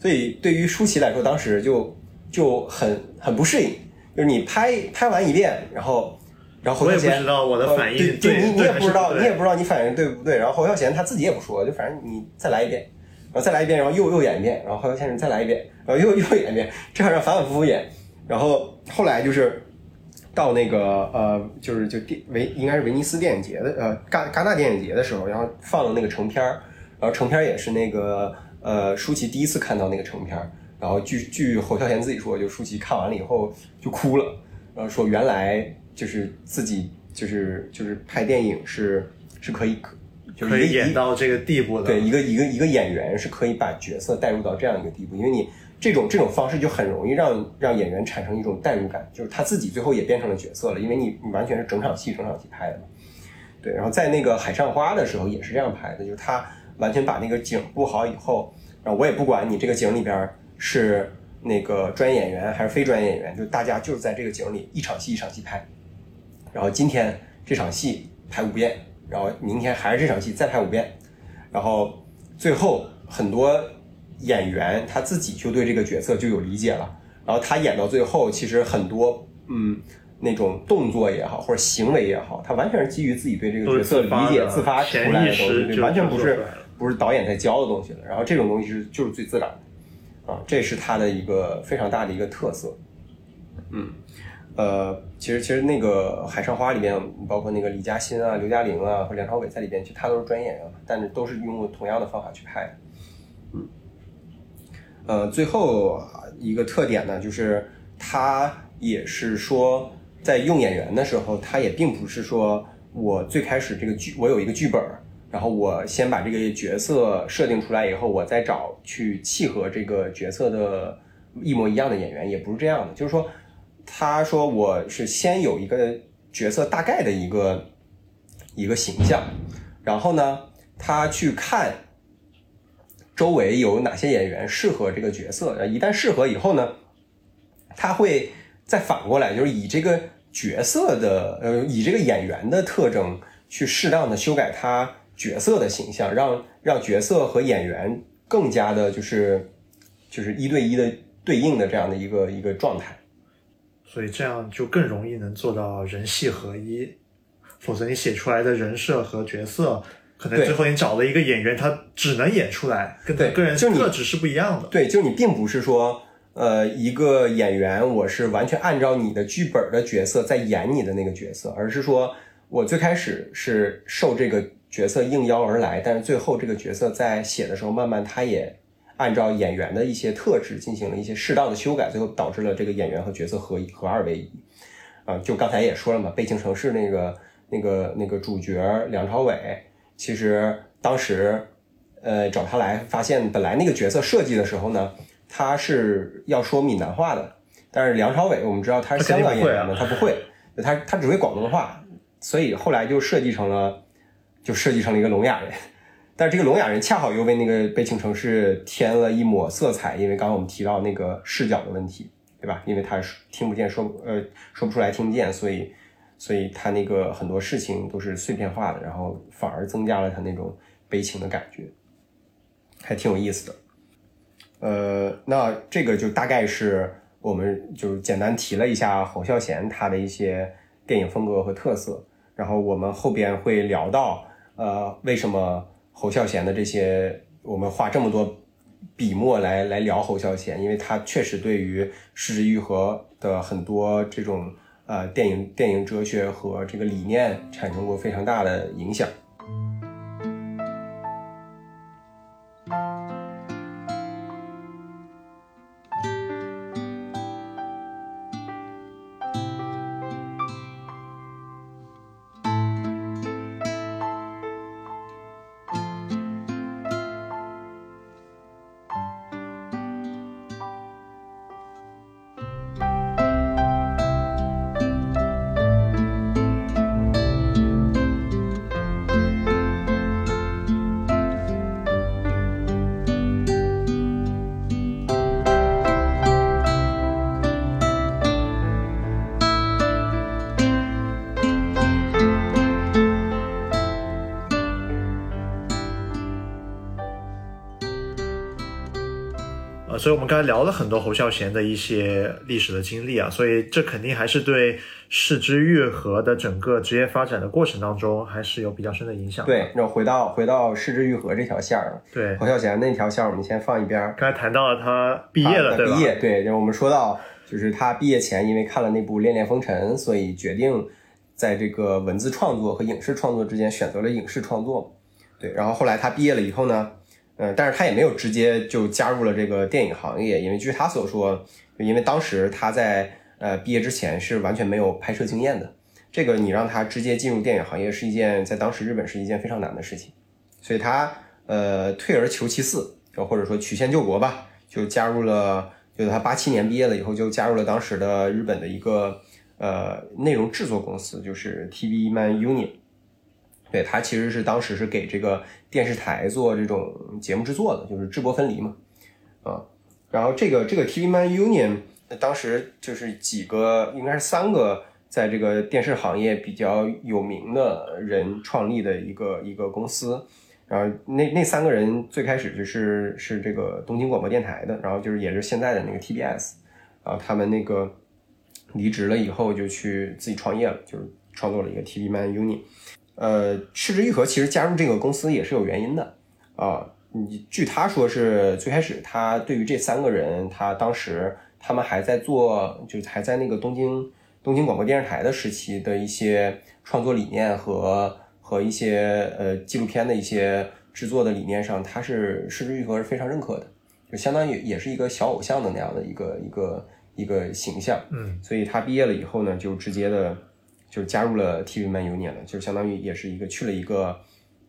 S1: 所以对于舒淇来说，当时就就很很不适应，就是你拍拍完一遍，然后然后侯
S2: 我也不
S1: 孝贤
S2: 知道我的反应
S1: 对对你你也不知道，你也不知道你反应对不对。然后侯孝贤他自己也不说，就反正你再来一遍，然后再来一遍，然后又又演一遍，然后侯孝贤再来一遍，然后又又演一遍，这样让反反复复演。然后后来就是到那个呃，就是就电维应该是威尼斯电影节的呃戛戛纳电影节的时候，然后放了那个成片儿，然后成片儿也是那个呃舒淇第一次看到那个成片儿，然后据据侯孝贤自己说，就舒淇看完了以后就哭了，然后说原来就是自己就是就是拍电影是是可以可就是
S2: 可以演到这个地步的。
S1: 对，一个一个一个演员是可以把角色带入到这样一个地步，因为你这种这种方式就很容易让让演员产生一种代入感，就是他自己最后也变成了角色了，因为你你完全是整场戏整场戏拍的嘛。对，然后在那个海上花的时候也是这样拍的，就是他完全把那个景布好以后，然后我也不管你这个景里边是那个专业演员还是非专业演员，就大家就是在这个景里一场戏一场戏拍，然后今天这场戏拍五遍，然后明天还是这场戏再拍五遍，然后最后很多演员他自己就对这个角色就有理解了，然后他演到最后，其实很多嗯那种动作也好或者行为也好，他完全是基于自己对这个角色理解自发出来的东西，完全不是不是导演在教的东西了。然后这种东西是就是最自然的啊，这是他的一个非常大的一个特色。嗯，呃，其实其实那个《海上花》里面，包括那个李嘉欣啊、刘嘉玲啊和梁朝伟在里边，其实他都是专业演员，但是都是用同样的方法去拍的。嗯，呃，最后一个特点呢，就是他也是说，在用演员的时候，他也并不是说我最开始这个剧我有一个剧本，然后我先把这个角色设定出来以后，我再找去契合这个角色的一模一样的演员，也不是这样的。就是说，他说我是先有一个角色大概的一个一个形象，然后呢，他去看周围有哪些演员适合这个角色，一旦适合以后呢，他会再反过来，就是以这个角色的呃，以这个演员的特征去适当的修改他角色的形象，让让角色和演员更加的就是就是一对一的对应的这样的一个一个状态。
S2: 所以这样就更容易能做到人戏合一。否则你写出来的人设和角色，可能最后你找了一个演员，他只能演出来，跟他
S1: 对
S2: 个人特质是不一样的。
S1: 对，就你并不是说，呃，一个演员我是完全按照你的剧本的角色在演你的那个角色，而是说我最开始是受这个角色应邀而来，但是最后这个角色在写的时候，慢慢他也按照演员的一些特质进行了一些适当的修改，最后导致了这个演员和角色合一合二为一。啊、就刚才也说了嘛，《悲情城市》那个那个那个主角梁朝伟，其实当时呃找他来，发现本来那个角色设计的时候呢，他是要说闽南话的，但是梁朝伟我们知道他是香港演员嘛，他不会，他他只会广东话，所以后来就设计成了就设计成了一个聋哑人。但是这个聋哑人恰好又为那个悲情城市添了一抹色彩，因为刚刚我们提到那个视角的问题，对吧？因为他是听不见，说呃说不出来，听不见，所以所以他那个很多事情都是碎片化的，然后反而增加了他那种悲情的感觉，还挺有意思的。呃，那这个就大概是我们就简单提了一下侯孝贤他的一些电影风格和特色，然后我们后边会聊到呃为什么侯孝贤的这些我们花这么多笔墨来来聊侯孝贤，因为他确实对于失之愈合的很多这种呃电影电影哲学和这个理念产生过非常大的影响。
S2: 聊了很多侯孝贤的一些历史的经历啊，所以这肯定还是对视之愈合的整个职业发展的过程当中，还是有比较深的影响。
S1: 对，那回到回到失之愈合这条线儿，
S2: 对，
S1: 侯孝贤那条线儿我们先放一边儿。
S2: 刚才谈到了他毕业了，对
S1: 毕业，对，然后我们说到，就是他毕业前因为看了那部《恋恋风尘》，所以决定在这个文字创作和影视创作之间选择了影视创作。对，然后后来他毕业了以后呢，嗯、但是他也没有直接就加入了这个电影行业，因为据他所说，因为当时他在呃毕业之前是完全没有拍摄经验的，这个你让他直接进入电影行业是一件在当时日本是一件非常难的事情，所以他呃退而求其次，或者说曲线救国吧，就加入了，就是他八七年毕业了以后就加入了当时的日本的一个呃内容制作公司，就是 TV Man Union。对他其实是当时是给这个电视台做这种节目制作的，就是制播分离嘛，啊，然后这个这个 TV Man Union 当时就是几个应该是三个在这个电视行业比较有名的人创立的一个一个公司，然后那那三个人最开始就是是这个东京广播电台的，然后就是也是现在的那个 TBS，然后他们那个离职了以后就去自己创业了，就是创作了一个 TV Man Union。呃，赤之愈合其实加入这个公司也是有原因的啊。你据他说是最开始他对于这三个人，他当时他们还在做，就是还在那个东京东京广播电视台的时期的一些创作理念和和一些呃纪录片的一些制作的理念上，他是赤之愈合是非常认可的，就相当于也是一个小偶像的那样的一个一个一个形象。
S2: 嗯，
S1: 所以他毕业了以后呢，就直接的就加入了 TV Man Union 了，就相当于也是一个去了一个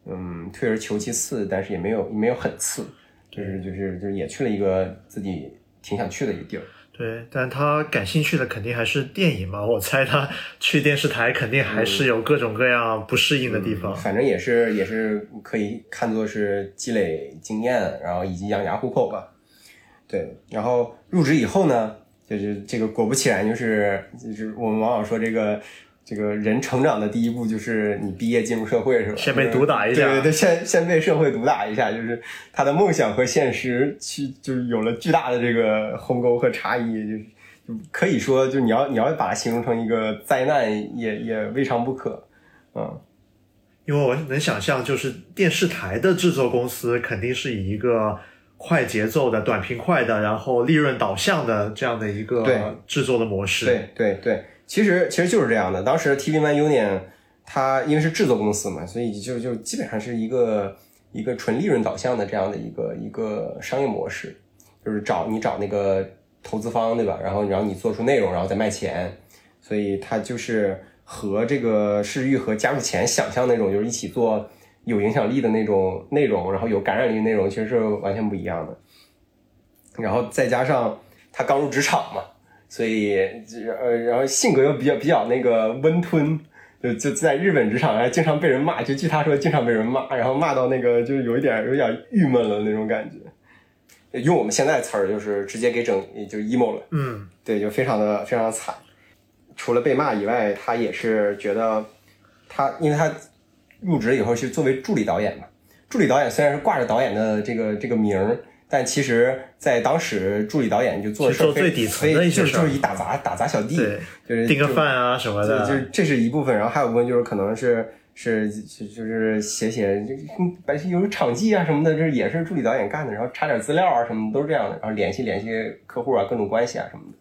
S1: 嗯退而求其次，但是也没有没有很次，就是就是就是也去了一个自己挺想去的一个地儿。
S2: 对，但他感兴趣的肯定还是电影嘛。我猜他去电视台肯定还是有各种各样不适应的地方。
S1: 反正也是也是可以看作是积累经验，然后以及养家糊口吧。对，然后入职以后呢，就是这个果不其然，就是就是我们往往说这个。这个人成长的第一步就是你毕业进入社会是吧？
S2: 先被毒打一下，
S1: 对对对，先先被社会毒打一下，就是他的梦想和现实去就是有了巨大的这个鸿沟和差异，就就可以说，就你要你要把它形容成一个灾难，也也未尝不可，嗯，
S2: 因为我能想象，就是电视台的制作公司肯定是以一个快节奏的、短平快的，然后利润导向的这样的一个制作的模式，
S1: 对对对。其实其实就是这样的。当时 TV One Union 它因为是制作公司嘛，所以就就基本上是一个一个纯利润导向的这样的一个一个商业模式，就是找你找那个投资方对吧？然后然后你做出内容，然后再卖钱。所以它就是和这个市域和加入前想象那种就是一起做有影响力的那种内容，然后有感染力内容，其实是完全不一样的。然后再加上他刚入职场嘛。所以，呃，然后性格又比较比较那个温吞，就就在日本职场还经常被人骂，就据他说经常被人骂，然后骂到那个就有一点有点郁闷了那种感觉。用我们现在词儿就是直接给整就 emo 了。
S2: 嗯，
S1: 对，就非常的非常的惨。除了被骂以外，他也是觉得他，因为他入职以后是作为助理导演嘛，助理导演虽然是挂着导演的这个这个名儿。但其实，在当时，助理导演就做事
S2: 最底层的一
S1: 些事儿，就是以打杂打杂小弟，就是
S2: 订个饭啊什么的，
S1: 就是这是一部分。然后还有部分就是可能是是就是写写白有场记啊什么的，这也是助理导演干的。然后查点资料啊什么的都是这样的。然后联系联系客户啊，各种关系啊什么的。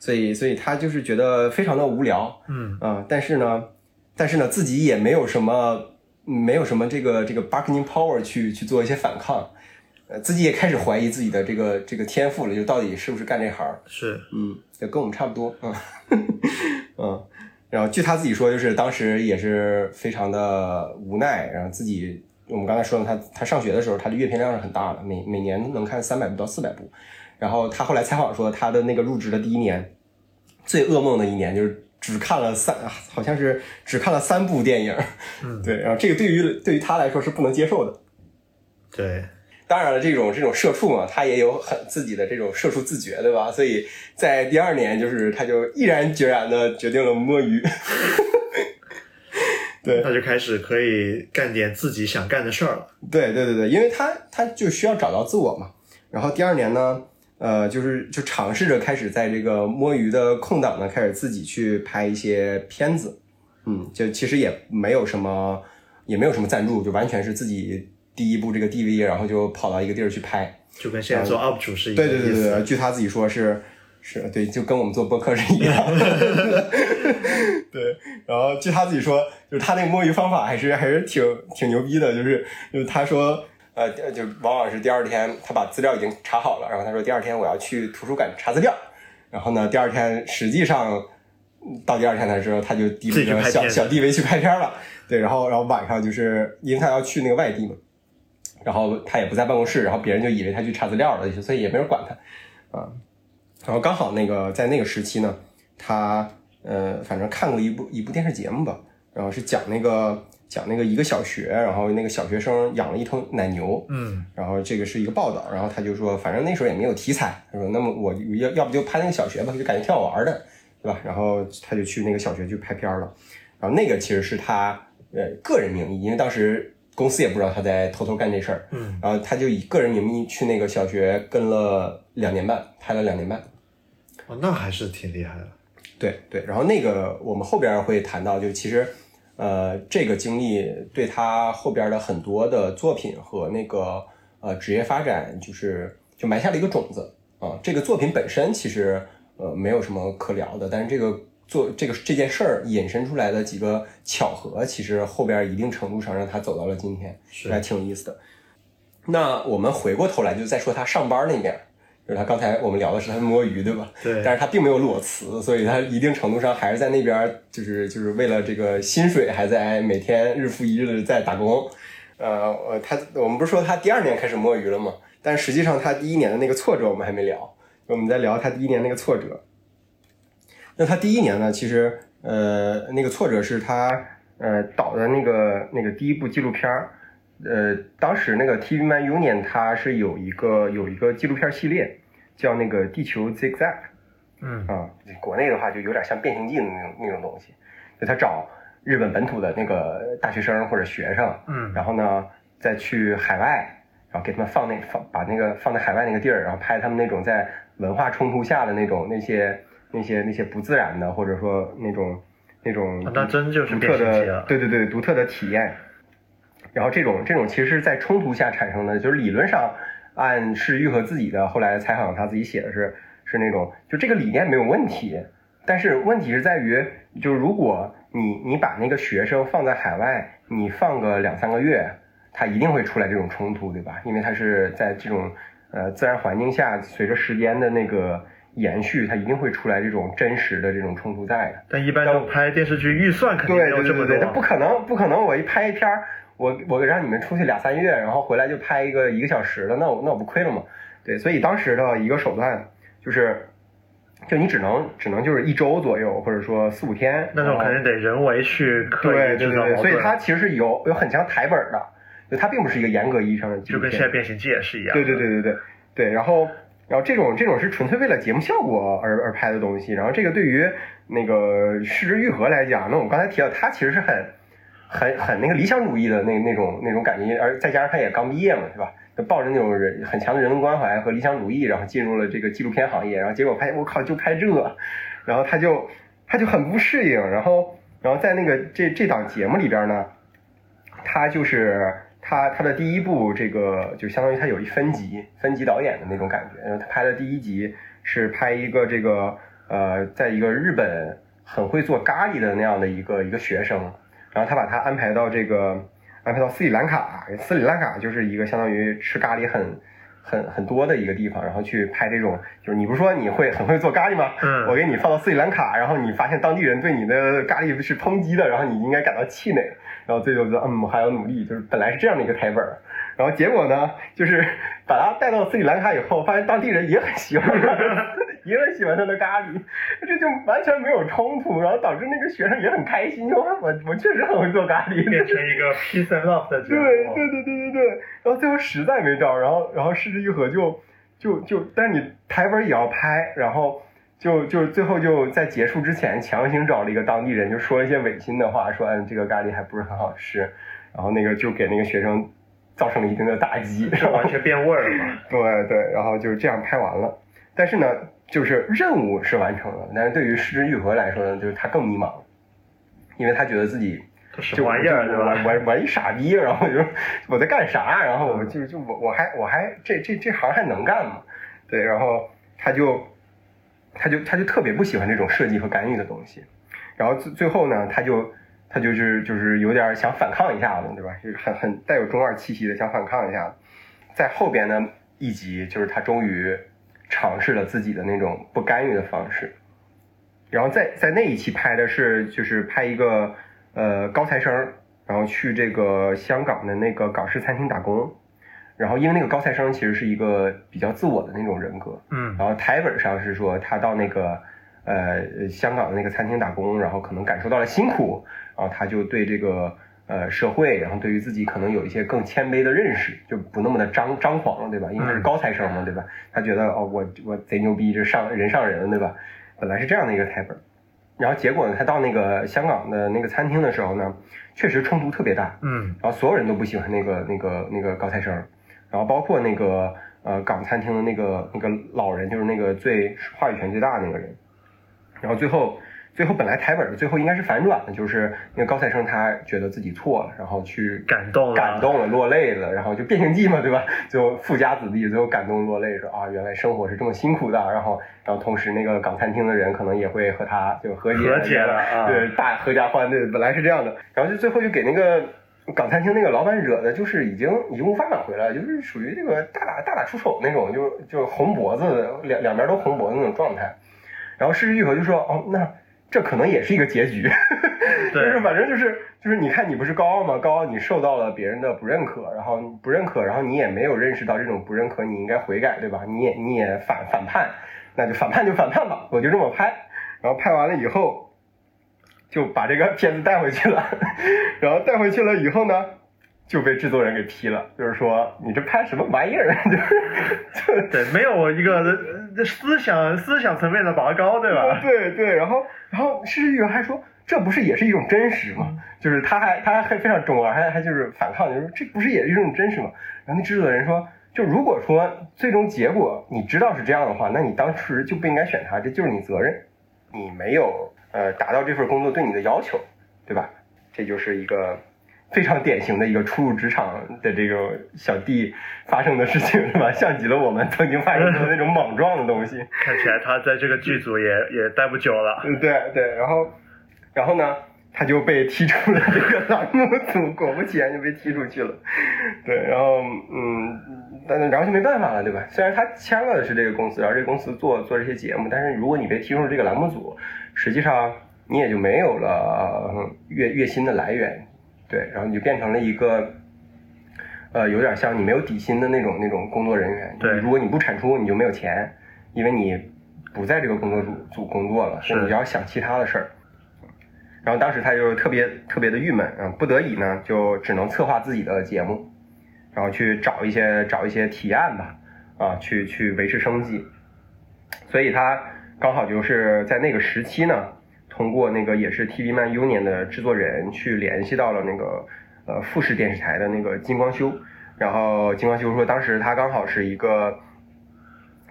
S1: 所以所以他就是觉得非常的无聊，
S2: 嗯
S1: 啊，但是呢，但是呢，自己也没有什么没有什么这个这个 bargaining power 去去做一些反抗。呃，自己也开始怀疑自己的这个这个天赋了，就到底是不是干这行？
S2: 是，
S1: 嗯，就跟我们差不多，嗯，<laughs> 嗯。然后据他自己说，就是当时也是非常的无奈，然后自己我们刚才说的，他他上学的时候，他的阅片量是很大的，每每年能看三百部到四百部。然后他后来采访说，他的那个入职的第一年，最噩梦的一年就是只看了三，好像是只看了三部电影，
S2: 嗯，
S1: 对。然后这个对于对于他来说是不能接受的，
S2: 对。
S1: 当然了，这种这种社畜嘛，他也有很自己的这种社畜自觉，对吧？所以在第二年，就是他就毅然决然的决定了摸鱼。<laughs> 对，
S2: 他就开始可以干点自己想干的事儿了。
S1: 对对对对，因为他他就需要找到自我嘛。然后第二年呢，呃，就是就尝试着开始在这个摸鱼的空档呢，开始自己去拍一些片子。嗯，就其实也没有什么，也没有什么赞助，就完全是自己。第一部这个 DV，然后就跑到一个地儿去拍，
S2: 就跟现在做 UP 主是一样。
S1: 对对对对，据他自己说是是对，就跟我们做播客是一样。<laughs> 对，然后据他自己说，就是他那个摸鱼方法还是还是挺挺牛逼的，就是就是他说呃，就往往是第二天他把资料已经查好了，然后他说第二天我要去图书馆查资料，然后呢第二天实际上到第二天的时候他就递着个小小 DV 去拍片了。对，然后然后晚上就是因为他要去那个外地嘛。然后他也不在办公室，然后别人就以为他去查资料了，所以也没人管他，啊。然后刚好那个在那个时期呢，他呃，反正看过一部一部电视节目吧，然后是讲那个讲那个一个小学，然后那个小学生养了一头奶牛，
S2: 嗯，
S1: 然后这个是一个报道，然后他就说，反正那时候也没有题材，他说，那么我要要不就拍那个小学吧，就感觉挺好玩的，对吧？然后他就去那个小学去拍片了，然后那个其实是他呃个人名义，因为当时。公司也不知道他在偷偷干这事儿，
S2: 嗯，
S1: 然后他就以个人名义去那个小学跟了两年半，拍了两年半，
S2: 哦，那还是挺厉害的。
S1: 对对，然后那个我们后边会谈到，就其实，呃，这个经历对他后边的很多的作品和那个呃职业发展，就是就埋下了一个种子啊。这个作品本身其实呃没有什么可聊的，但是这个。做这个这件事儿引申出来的几个巧合，其实后边一定程度上让他走到了今天，还挺有意思的。那我们回过头来就再说他上班那面，就是他刚才我们聊的是他摸鱼，对吧？
S2: 对。
S1: 但是他并没有裸辞，所以他一定程度上还是在那边，就是就是为了这个薪水，还在每天日复一日的在打工。呃，他我们不是说他第二年开始摸鱼了吗？但实际上他第一年的那个挫折我们还没聊。我们在聊他第一年那个挫折。那他第一年呢，其实呃那个挫折是他呃导的那个那个第一部纪录片儿，呃当时那个 TV Man Union 它是有一个有一个纪录片系列叫那个地球 Zigzag。
S2: 嗯
S1: 啊，国内的话就有点像变形记的那种那种东西，就他找日本本土的那个大学生或者学生，
S2: 嗯
S1: 然后呢再去海外，然后给他们放那放把那个放在海外那个地儿，然后拍他们那种在文化冲突下的那种那些那些那些不自然的，或者说那种那种
S2: 啊那真就是
S1: 独特的，对对对，独特的体验。然后这种这种其实是在冲突下产生的，就是理论上按是愈合自己的，后来采访他自己写的是是那种，就这个理念没有问题，但是问题是在于，就是如果你你把那个学生放在海外，你放个两三个月，他一定会出来这种冲突，对吧？因为他是在这种呃自然环境下，随着时间的那个延续，它一定会出来这种真实的这种冲突在的。
S2: 但一般都拍电视剧预算肯定没有这么
S1: 对对对，他不。可能不可能，我一拍一片儿，我我让你们出去俩三月，然后回来就拍一个一个小时的，那我那我不亏了吗？对，所以当时的一个手段就是，就你只能只能就是一周左右，或者说四五天，
S2: 那种肯定得人为去刻
S1: 对对对对，
S2: 意制造矛
S1: 所以它，其实是有有很强台本的，就它并不是一个严格意义上的
S2: 就跟现在。变形记也是一样。
S1: 对对对对对对，然后然后这种这种是纯粹为了节目效果而而拍的东西，然后这个对于那个失之愈合来讲，那我们刚才提到，他其实是很很很那个理想主义的那那种那种感觉，而再加上他也刚毕业嘛，是吧？就抱着那种人很强的人文关怀和理想主义，然后进入了这个纪录片行业，然后结果发现我靠，就拍这，然后他就他就很不适应，然后然后在那个这这档节目里边呢，他就是他他的第一部这个就相当于他有一分级分级导演的那种感觉，他拍的第一集是拍一个这个呃，在一个日本很会做咖喱的那样的一个一个学生，然后他把他安排到这个安排到斯里兰卡，斯里兰卡就是一个相当于吃咖喱很。很很多的一个地方，然后去拍这种，就是你不是说你会很会做咖喱吗？
S2: 嗯。
S1: 我给你放到斯里兰卡，然后你发现当地人对你的咖喱是抨击的，然后你应该感到气馁，然后最后说嗯，我还要努力，就是本来是这样的一个台本儿，然后结果呢，就是把他带到斯里兰卡以后，发现当地人也很喜欢他，也很喜欢他的咖喱，这就完全没有冲突，然后导致那个学生也很开心，说我我确实很会做咖喱，
S2: 变成一个 peace and love 的节目。
S1: 对对对对对对，然后最后实在没招儿，然后然后失之愈合就就就，但是你台本也要拍，然后就就最后就在结束之前强行找了一个当地人，就说了一些违心的话，说嗯这个咖喱还不是很好吃，然后那个就给那个学生造成了一定的打击，
S2: 这完全变味儿了嘛。
S1: 对对，然后就是这样拍完了，但是呢，就是任务是完成了，但是对于失之愈合来说呢，就是他更迷茫，因为他觉得自己。就
S2: 么玩意儿，
S1: 就
S2: 对吧？
S1: 我我我一傻逼，然后我就我在干啥？然后我就就我我还我还这这这行还能干吗？对，然后他就他就他就特别不喜欢这种设计和干预的东西，然后最最后呢，他就他就是就是有点想反抗一下子，对吧？就是很很带有中二气息的想反抗一下子，在后边呢一集就是他终于尝试了自己的那种不干预的方式，然后在在那一期拍的是就是拍一个呃高材生，然后去这个香港的那个港式餐厅打工，然后因为那个高材生其实是一个比较自我的那种人格，
S2: 嗯。
S1: 然后台本上是说他到那个呃香港的那个餐厅打工，然后可能感受到了辛苦，然后他就对这个呃社会，然后对于自己可能有一些更谦卑的认识，就不那么的张张狂了，对吧？因为他是
S2: 嗯
S1: 高材生嘛，对吧？他觉得哦我我贼牛逼，这上人上人，对吧？本来是这样的一个台本，然后结果呢，他到那个香港的那个餐厅的时候呢，确实冲突特别大，
S2: 嗯
S1: 然后所有人都不喜欢那个那个那个高材生，然后包括那个呃港餐厅的那个那个老人，就是那个最话语权最大的那个人，然后最后最后本来台本的最后应该是反转的，就是那个高材生他觉得自己错了，然后去
S2: 感动了
S1: 感动了，落泪了，然后就变形计嘛，对吧？最后富家子弟最后感动落泪，说啊，原来生活是这么辛苦的，然后然后同时那个港餐厅的人可能也会和他就和解
S2: 和解了啊
S1: 对，大合家欢，对，本来是这样的，然后就最后就给那个港餐厅那个老板惹的，就是已经已经无法挽回了，就是属于这个大打大打出手那种，就就红脖子，两两边都红脖子那种状态。然后失之愈合就说，哦，那这可能也是一个结局，<laughs> 就是反正就是就是你看你不是高傲吗？高傲你受到了别人的不认可，然后不认可，然后你也没有认识到这种不认可，你应该悔改，对吧？你也你也反反叛，那就反叛就反叛吧，我就这么拍，然后拍完了以后就把这个片子带回去了，<laughs> 然后带回去了以后呢？就被制作人给批了，就是说你这拍什么玩意儿？<laughs> 就是
S2: 对，没有一个思想思想层面的拔高，对吧？<laughs>
S1: 对对，然后然后施之玉还说这不是也是一种真实吗？就是他还他还非常中二，还还就是反抗，就说这不是也是一种真实吗？然后那制作人说，就如果说最终结果你知道是这样的话，那你当时就不应该选他，这就是你责任，你没有呃达到这份工作对你的要求，对吧？这就是一个。非常典型的一个初入职场的这个小弟发生的事情是吧？像极了我们曾经发生过的那种莽撞的东西。
S2: 看起来他在这个剧组也也待不久了。
S1: 嗯，对对，然后然后呢，他就被踢出了这个栏目组，果不其然就被踢出去了。对，然后嗯，但然后就没办法了，对吧？虽然他签了的是这个公司，然后这个公司做做这些节目，但是如果你被踢出了这个栏目组，实际上你也就没有了月月薪的来源。对，然后你就变成了一个，呃，有点像你没有底薪的那种那种工作人员。
S2: 对，
S1: 如果你不产出，你就没有钱，因为你不在这个工作组组工作了，所以你要想其他的事儿。然后当时他就特别特别的郁闷，嗯，不得已呢，就只能策划自己的节目，然后去找一些找一些提案吧，啊，去去维持生计。所以他刚好就是在那个时期呢。通过那个也是 TV Man Union 的制作人去联系到了那个呃富士电视台的那个金光修，然后金光修说当时他刚好是一个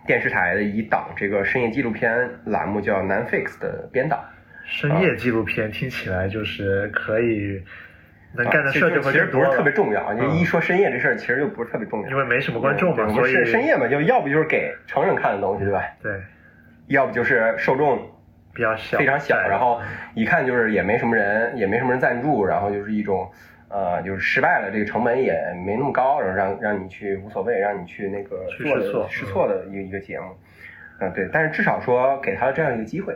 S1: 电视台的一档这个深夜纪录片栏目叫 n a n Fix 的编导。
S2: 深夜纪录片听起来就是可以能干的事就
S1: 其实不是特别重要，你一说深夜这事儿其实就不是特别重要，
S2: 因为没什么观众嘛，所以
S1: 深夜嘛就要不就是给成人看的东西对吧？
S2: 对，
S1: 要不就是受众。
S2: 比较小，
S1: 非常小，然后一看就是也没什么人，也没什么人赞助，然后就是一种，呃，就是失败了，这个成本也没那么高，然后让让你去无所谓，让你去那个
S2: 试错
S1: 试错的一个一个节目，嗯，对，但是至少说给他了这样一个机会，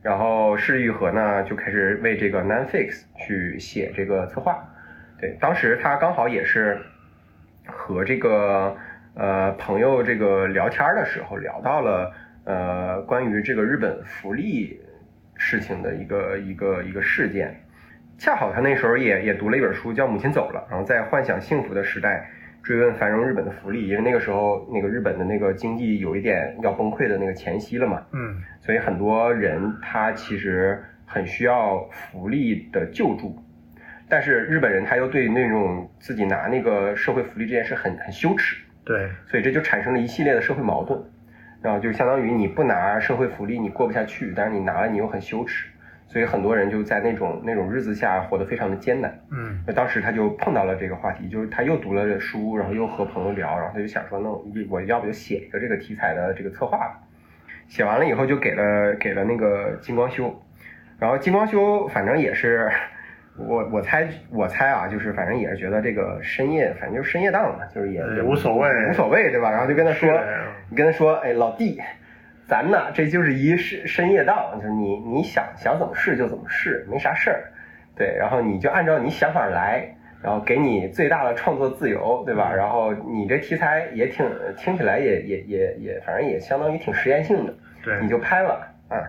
S1: 然后是玉和呢就开始为这个 n a n Fix 去写这个策划，对，当时他刚好也是和这个呃朋友这个聊天的时候聊到了。呃，关于这个日本福利事情的一个一个一个事件，恰好他那时候也也读了一本书，叫《母亲走了》，然后在幻想幸福的时代追问繁荣日本的福利，因为那个时候那个日本的那个经济有一点要崩溃的那个前夕了嘛，
S2: 嗯，
S1: 所以很多人他其实很需要福利的救助，但是日本人他又对那种自己拿那个社会福利这件事很很羞耻，
S2: 对，
S1: 所以这就产生了一系列的社会矛盾。然后就相当于你不拿社会福利你过不下去，但是你拿了你又很羞耻，所以很多人就在那种那种日子下活得非常的艰难。
S2: 嗯，
S1: 那当时他就碰到了这个话题，就是他又读了书，然后又和朋友聊，然后他就想说，那我要不就写一个这个题材的这个策划吧。写完了以后就给了给了那个金光修，然后金光修反正也是。我我猜我猜啊，就是反正也是觉得这个深夜，反正就是深夜档嘛，就是也
S2: 无所谓
S1: 无所谓，对吧？然后就跟他说，你跟他说，哎，老弟，咱呢这就是一深深夜档，就是你你想想怎么试就怎么试，没啥事儿，对，然后你就按照你想法来，然后给你最大的创作自由，对吧？然后你这题材也挺听起来也也也也，反正也相当于挺实验性的，
S2: 对，
S1: 你就拍了啊，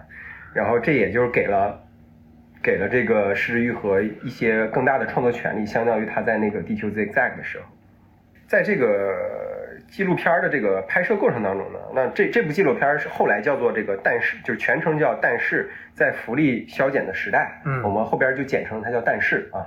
S1: 然后这也就是给了。给了这个石之愈合一些更大的创作权利，相当于他在那个地球 zigzag 的时候，在这个纪录片的这个拍摄过程当中呢，那这这部纪录片是后来叫做这个但是，就是全称叫但是在福利削减的时代，
S2: 嗯，
S1: 我们后边就简称它叫但是啊，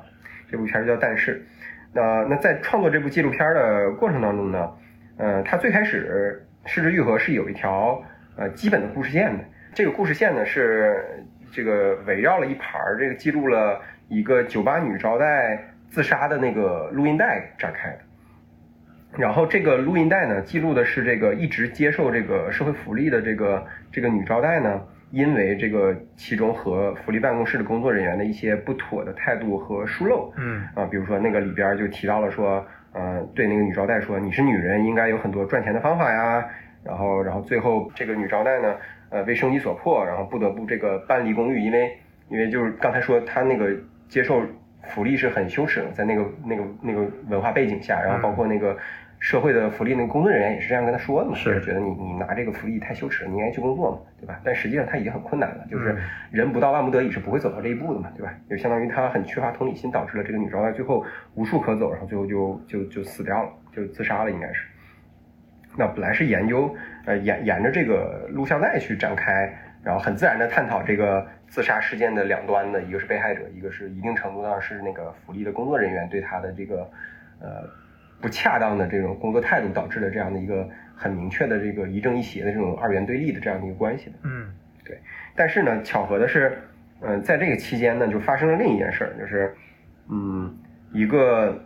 S1: 这部片叫但是。那那在创作这部纪录片的过程当中呢，呃，他最开始石之愈合是有一条呃基本的故事线的，这个故事线呢是。这个围绕了一盘儿，这个记录了一个酒吧女招待自杀的那个录音带展开的。然后这个录音带呢，记录的是这个一直接受这个社会福利的这个这个女招待呢，因为这个其中和福利办公室的工作人员的一些不妥的态度和疏漏，
S2: 嗯
S1: 啊，比如说那个里边就提到了说，呃，对那个女招待说，你是女人，应该有很多赚钱的方法呀。然后，然后最后这个女招待呢。呃，为生计所迫，然后不得不这个搬离公寓，因为因因为就是刚才说他那个接受福利是很羞耻的，在那个那个那个文化背景下，然后包括那个社会的福利那个工作人员也是这样跟他说的嘛，
S2: 是
S1: 觉得你你拿这个福利太羞耻了，你应该去工作嘛，对吧？但实际上他已经很困难了，就是
S2: 嗯
S1: 人不到万不得已是不会走到这一步的嘛，对吧？就相当于他很缺乏同理心，导致了这个女招待最后无处可走，然后最后就就就死掉了，就自杀了，应该是。那本来是研究，呃，沿沿着这个录像带去展开，然后很自然的探讨这个自杀事件的两端的，一个是被害者，一个是一定程度上是那个福利的工作人员对他的这个，呃，不恰当的这种工作态度导致的这样的一个很明确的这个一正一邪的这种二元对立的这样的一个关系的。
S2: 嗯
S1: 但是呢，巧合的是，嗯、在这个期间呢，就发生了另一件事儿，就是，嗯，一个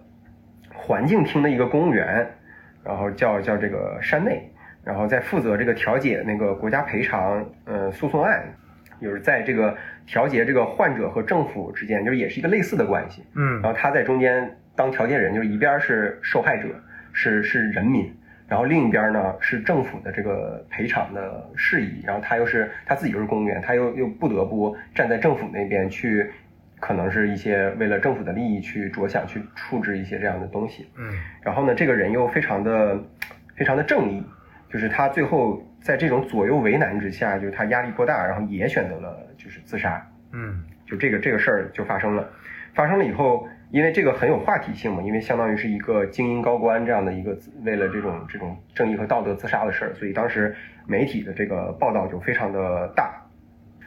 S1: 环境厅的一个公务员，然后叫叫这个山内，然后在负责这个调解那个国家赔偿呃诉讼案，就是在这个调节这个患者和政府之间，就是也是一个类似的关系。
S2: 嗯
S1: 然后他在中间当调解人，就是一边是受害者，是是人民，然后另一边呢是政府的这个赔偿的事宜，然后他又是他自己又是公务员，他又又不得不站在政府那边去，可能是一些为了政府的利益去着想去处置一些这样的东西。
S2: 嗯
S1: 然后呢，这个人又非常的非常的正义，就是他最后在这种左右为难之下，就是他压力过大，然后也选择了就是自杀。
S2: 嗯
S1: 就这个这个事儿就发生了，发生了以后，因为这个很有话题性嘛，因为相当于是一个精英高官这样的一个为了这种这种正义和道德自杀的事儿，所以当时媒体的这个报道就非常的大，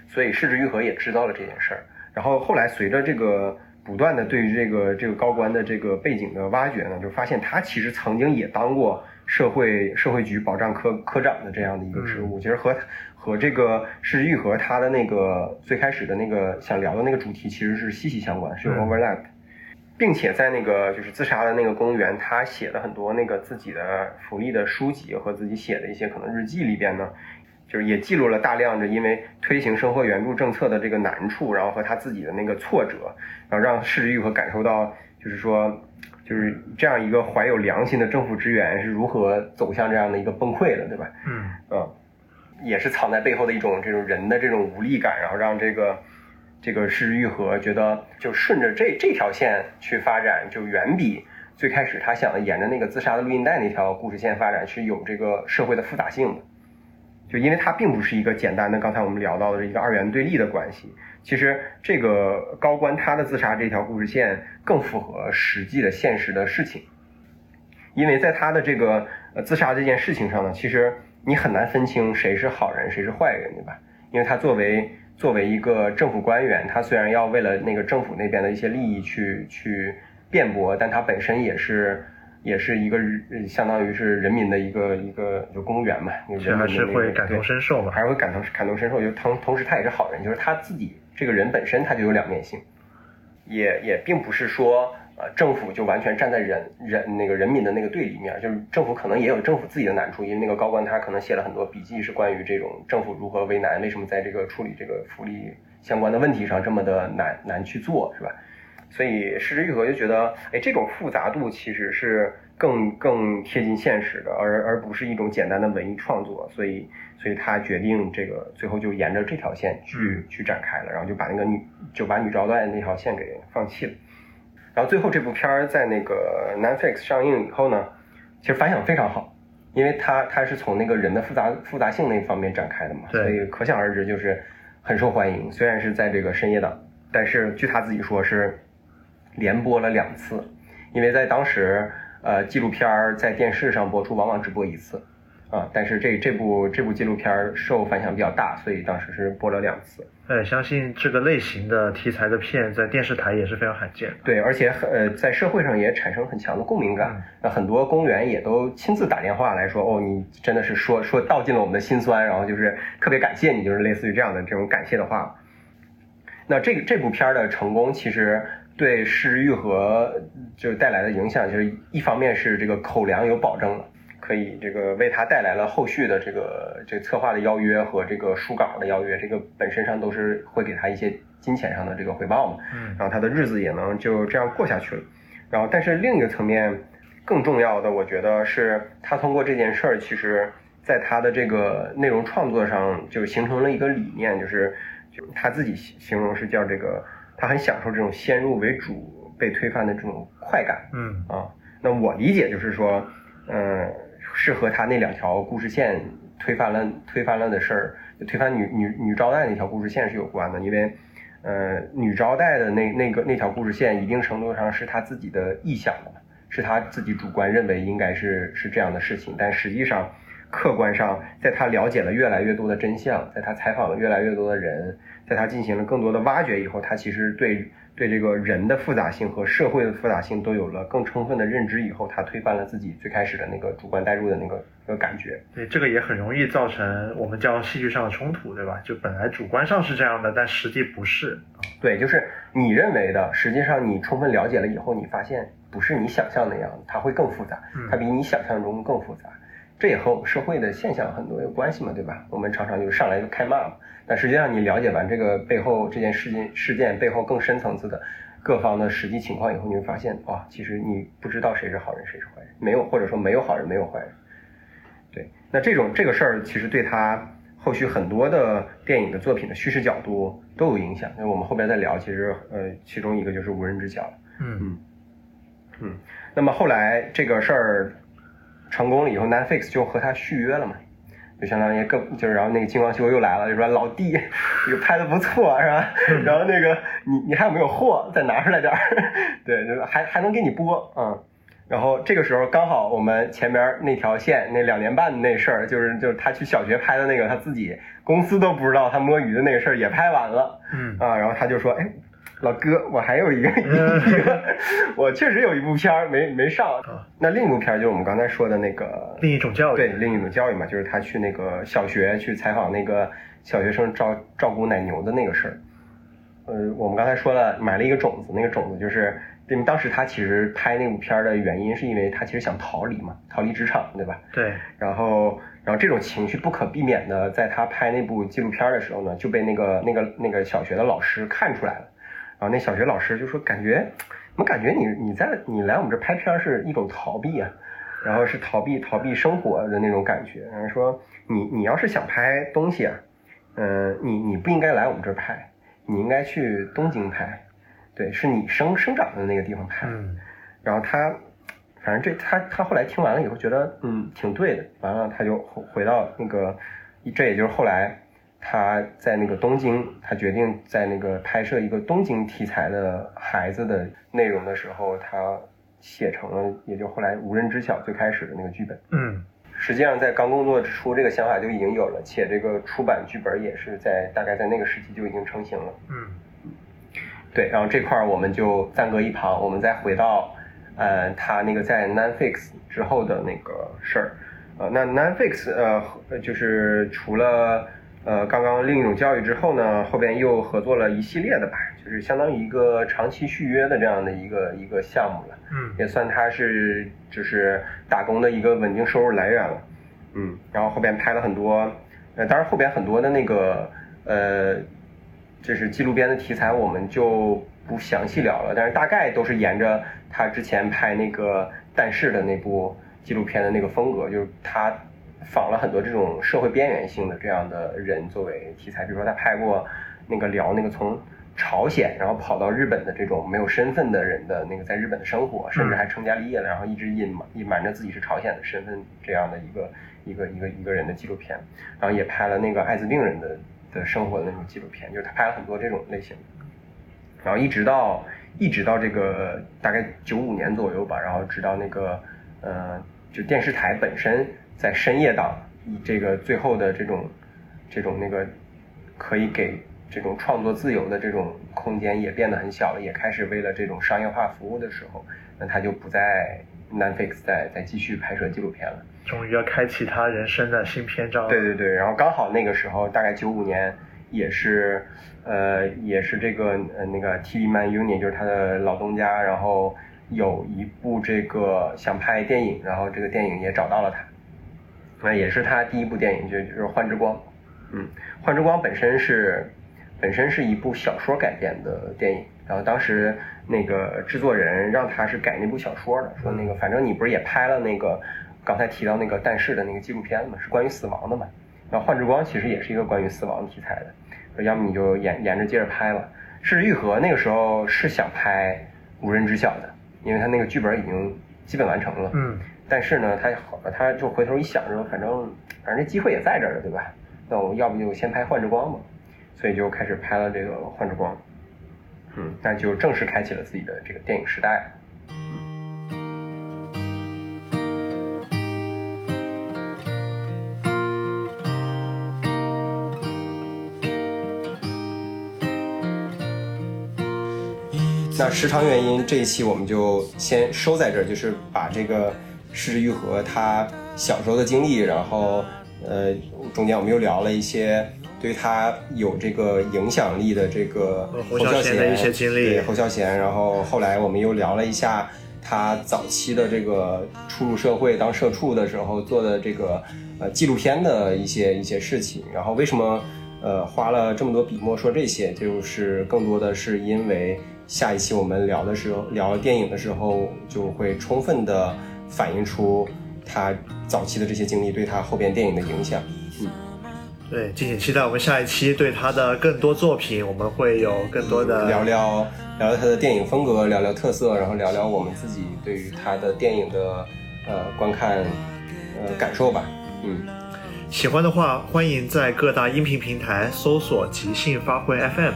S1: 所以市之愈合也知道了这件事儿，然后后来随着这个不断的对于这个这个高官的这个背景的挖掘呢，就发现他其实曾经也当过社会社会局保障科科长的这样的一个职务，其实和和这个市之愈合他的那个最开始的那个想聊的那个主题其实是息息相关，是有
S2: 嗯
S1: overlap 的。并且在那个就是自杀的那个公务员，他写的很多那个自己的福利的书籍和自己写的一些可能日记里边呢，就是也记录了大量的因为推行生活援助政策的这个难处，然后和他自己的那个挫折，然后让市之愈合感受到，就是说，就是这样一个怀有良心的政府职员是如何走向这样的一个崩溃的，对吧？
S2: 嗯
S1: 嗯，也是藏在背后的一种这种人的这种无力感，然后让这个这个市之愈合觉得就顺着这这条线去发展，就远比最开始他想沿着那个自杀的录音带那条故事线发展是有这个社会的复杂性的。就因为它并不是一个简单的刚才我们聊到的一个二元对立的关系，其实这个高官他的自杀这条故事线更符合实际的现实的事情，因为在他的这个呃自杀这件事情上呢，其实你很难分清谁是好人谁是坏人，对吧？因为他作为作为一个政府官员，他虽然要为了那个政府那边的一些利益去去辩驳，但他本身也是也是一个呃相当于是人民的一个一个就公务员嘛，
S2: 其实还是会感同，身受嘛。
S1: 还是会感同感同身受。就同同时他也是好人，就是他自己这个人本身他就有两面性，也也并不是说呃政府就完全站在人人那个人民的那个对立面，就是政府可能也有政府自己的难处，因为那个高官他可能写了很多笔记是关于这种政府如何为难，为什么在这个处理这个福利相关的问题上这么的难难去做，是吧？所以失之愈合就觉得，哎，这种复杂度其实是更更贴近现实的，而而不是一种简单的文艺创作。所以，所以他决定这个最后就沿着这条线去、
S2: 嗯
S1: 去展开了，然后就把那个女就把女招待那条线给放弃了。然后最后这部片儿在那个 Netflix 上映以后呢，其实反响非常好，因为它它是从那个人的复杂复杂性那方面展开的嘛，所以可想而知就是很受欢迎。虽然是在这个深夜档，但是据他自己说是连播了两次，因为在当时呃纪录片儿在电视上播出往往只播一次啊，但是这这部这部纪录片儿受反响比较大，所以当时是播了两次。
S2: 呃，相信这个类型的题材的片在电视台也是非常罕见的。
S1: 对，而且很呃，在社会上也产生很强的共鸣感
S2: 嗯。
S1: 那很多公务员也都亲自打电话来说，哦，你真的是说说道尽了我们的心酸，然后就是特别感谢你，就是类似于这样的这种感谢的话。那这个这部片儿的成功，其实对失之愈合就带来的影响，就是一方面是这个口粮有保证了，可以这个为他带来了后续的这个这个策划的邀约和这个书稿的邀约，这个本身上都是会给他一些金钱上的这个回报嘛。
S2: 嗯
S1: 然后他的日子也能就这样过下去了。然后，但是另一个层面更重要的，我觉得是他通过这件事儿，其实在他的这个内容创作上就形成了一个理念，就是就他自己形容是叫这个，他很享受这种先入为主被推翻的这种快感。
S2: 嗯
S1: 啊，那我理解就是说，嗯，是和他那两条故事线推翻了推翻了的事儿，推翻女女女招待那条故事线是有关的，因为，呃，女招待的那那个那条故事线，一定程度上是她自己的臆想的，是她自己主观认为应该是是这样的事情，但实际上。客观上，在他了解了越来越多的真相，在他采访了越来越多的人，在他进行了更多的挖掘以后，他其实对对这个人的复杂性和社会的复杂性都有了更充分的认知以后，他推翻了自己最开始的那个主观代入的那个那个感觉。
S2: 对，这个也很容易造成我们叫戏剧上的冲突，对吧？就本来主观上是这样的，但实际不是。
S1: 对，就是你认为的，实际上你充分了解了以后，你发现不是你想象那样，它会更复杂，它比你想象中更复杂。这也和我们社会的现象很多有关系嘛，对吧？我们常常就上来就开骂嘛，但实际上你了解完这个背后这件事件事件背后更深层次的各方的实际情况以后，你会发现，哇，其实你不知道谁是好人谁是坏人，没有或者说没有好人没有坏人。对，那这种这个事儿其实对他后续很多的电影的作品的叙事角度都有影响。那我们后边再聊，其实呃，其中一个就是无人知晓。
S2: 嗯
S1: 嗯嗯，那么后来这个事儿。成功了以后，Netflix 就和他续约了嘛，就相当于更就是，然后那个金光秀又来了，就说老弟，这个拍的不错是吧？<laughs> 然后那个你你还有没有货？再拿出来点儿，<laughs> 对，就是还还能给你播，嗯。然后这个时候刚好我们前边那条线那两年半的那事儿，就是就是他去小学拍的那个，他自己公司都不知道他摸鱼的那个事儿也拍完了，
S2: 嗯
S1: 啊，然后他就说，哎。老哥，我还有一个一个，<laughs> 我确实有一部片儿没没上。那另一部片儿就是我们刚才说的那个
S2: 另一种教育，
S1: 对，另一种教育嘛，就是他去那个小学去采访那个小学生照照顾奶牛的那个事儿。呃，我们刚才说了，买了一个种子，那个种子就是因为当时他其实拍那部片儿的原因，是因为他其实想逃离嘛，逃离职场，对吧？
S2: 对。
S1: 然后，然后这种情绪不可避免的，在他拍那部纪录片的时候呢，就被那个那个那个小学的老师看出来了。然后那小学老师就说：“感觉，怎么感觉你你在你来我们这拍片是一种逃避啊？然后是逃避逃避生活的那种感觉。然后说你你要是想拍东西啊，嗯，你你不应该来我们这儿拍，你应该去东京拍，对，是你生生长的那个地方拍。然后他，反正这他他后来听完了以后觉得嗯挺对的，完了他就回到那个，这也就是后来。”他在那个东京，他决定在那个拍摄一个东京题材的孩子的内容的时候，他写成了，也就后来无人知晓最开始的那个剧本。
S2: 嗯，
S1: 实际上在刚工作之初，这个想法就已经有了，且这个出版剧本也是在大概在那个时期就已经成型了。
S2: 嗯，
S1: 对，然后这块儿我们就暂搁一旁，我们再回到，呃，他那个在 Netflix 之后的那个事儿。呃，那 Netflix 呃，就是除了呃，刚刚另一种教育之后呢，后边又合作了一系列的吧，就是相当于一个长期续约的这样的一个一个项目了，
S2: 嗯，
S1: 也算他是就是打工的一个稳定收入来源了，嗯，然后后边拍了很多，呃，当然后边很多的那个呃，就是纪录片的题材我们就不详细聊了，但是大概都是沿着他之前拍那个但是的那部纪录片的那个风格，就是他。访了很多这种社会边缘性的这样的人作为题材，比如说他拍过那个聊那个从朝鲜然后跑到日本的这种没有身份的人的那个在日本的生活，甚至还成家立业了，然后一直隐瞒隐瞒着自己是朝鲜的身份这样的一个一个一个一个人的纪录片，然后也拍了那个艾滋病人的的生活的那种纪录片，就是他拍了很多这种类型，然后一直到一直到这个大概九五年左右吧，然后直到那个呃就电视台本身。在深夜档，以这个最后的这种，这种那个，可以给这种创作自由的这种空间也变得很小了，也开始为了这种商业化服务的时候，那他就不在 Netflix 再再继续拍摄纪录片了。
S2: 终于要开启他人生的新篇章。
S1: 对对对，然后刚好那个时候，大概九五年，也是，呃，也是这个呃那个 TV Man Union 就是他的老东家，然后有一部这个想拍电影，然后这个电影也找到了他。那也是他第一部电影，就就是《幻之光》。嗯，《幻之光》本身是本身是一部小说改编的电影，然后当时那个制作人让他是改那部小说的，说那个反正你不是也拍了那个刚才提到那个《但是》的那个纪录片嘛，是关于死亡的嘛。然后《幻之光》其实也是一个关于死亡题材的，说要么你就沿沿着接着拍了。《失之愈合》那个时候是想拍《无人知晓》的，因为他那个剧本已经基本完成了。
S2: 嗯。
S1: 但是呢，他他就回头一想说，反正反正这机会也在这儿了，对吧？那我要不就先拍《幻之光》嘛，所以就开始拍了这个《幻之光》。嗯，那就正式开启了自己的这个电影时代。那时长原因，这一期我们就先收在这儿，就是把这个失之愈合他小时候的经历，然后呃中间我们又聊了一些对他有这个影响力的这个
S2: 侯
S1: 孝
S2: 贤的一些经历，
S1: 对侯孝贤，然后后来我们又聊了一下他早期的这个初入社会当社畜的时候做的这个呃纪录片的一些一些事情，然后为什么呃花了这么多笔墨说这些，就是更多的是因为。下一期我们聊的时候，聊电影的时候，就会充分的反映出他早期的这些经历对他后边电影的影响。嗯，
S2: 对，敬请期待我们下一期对他的更多作品，我们会有更多的
S1: 聊聊聊聊他的电影风格，聊聊特色，然后聊聊我们自己对于他的电影的呃观看呃感受吧。嗯，
S2: 喜欢的话，欢迎在各大音频平台搜索“即兴发挥 FM”。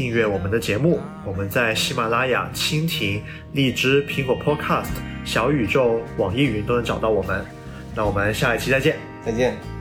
S2: 订阅我们的节目，我们在喜马拉雅、蜻蜓、荔枝、苹果 Podcast、小宇宙、网易云都能找到我们。那我们下一期再见，
S1: 再见。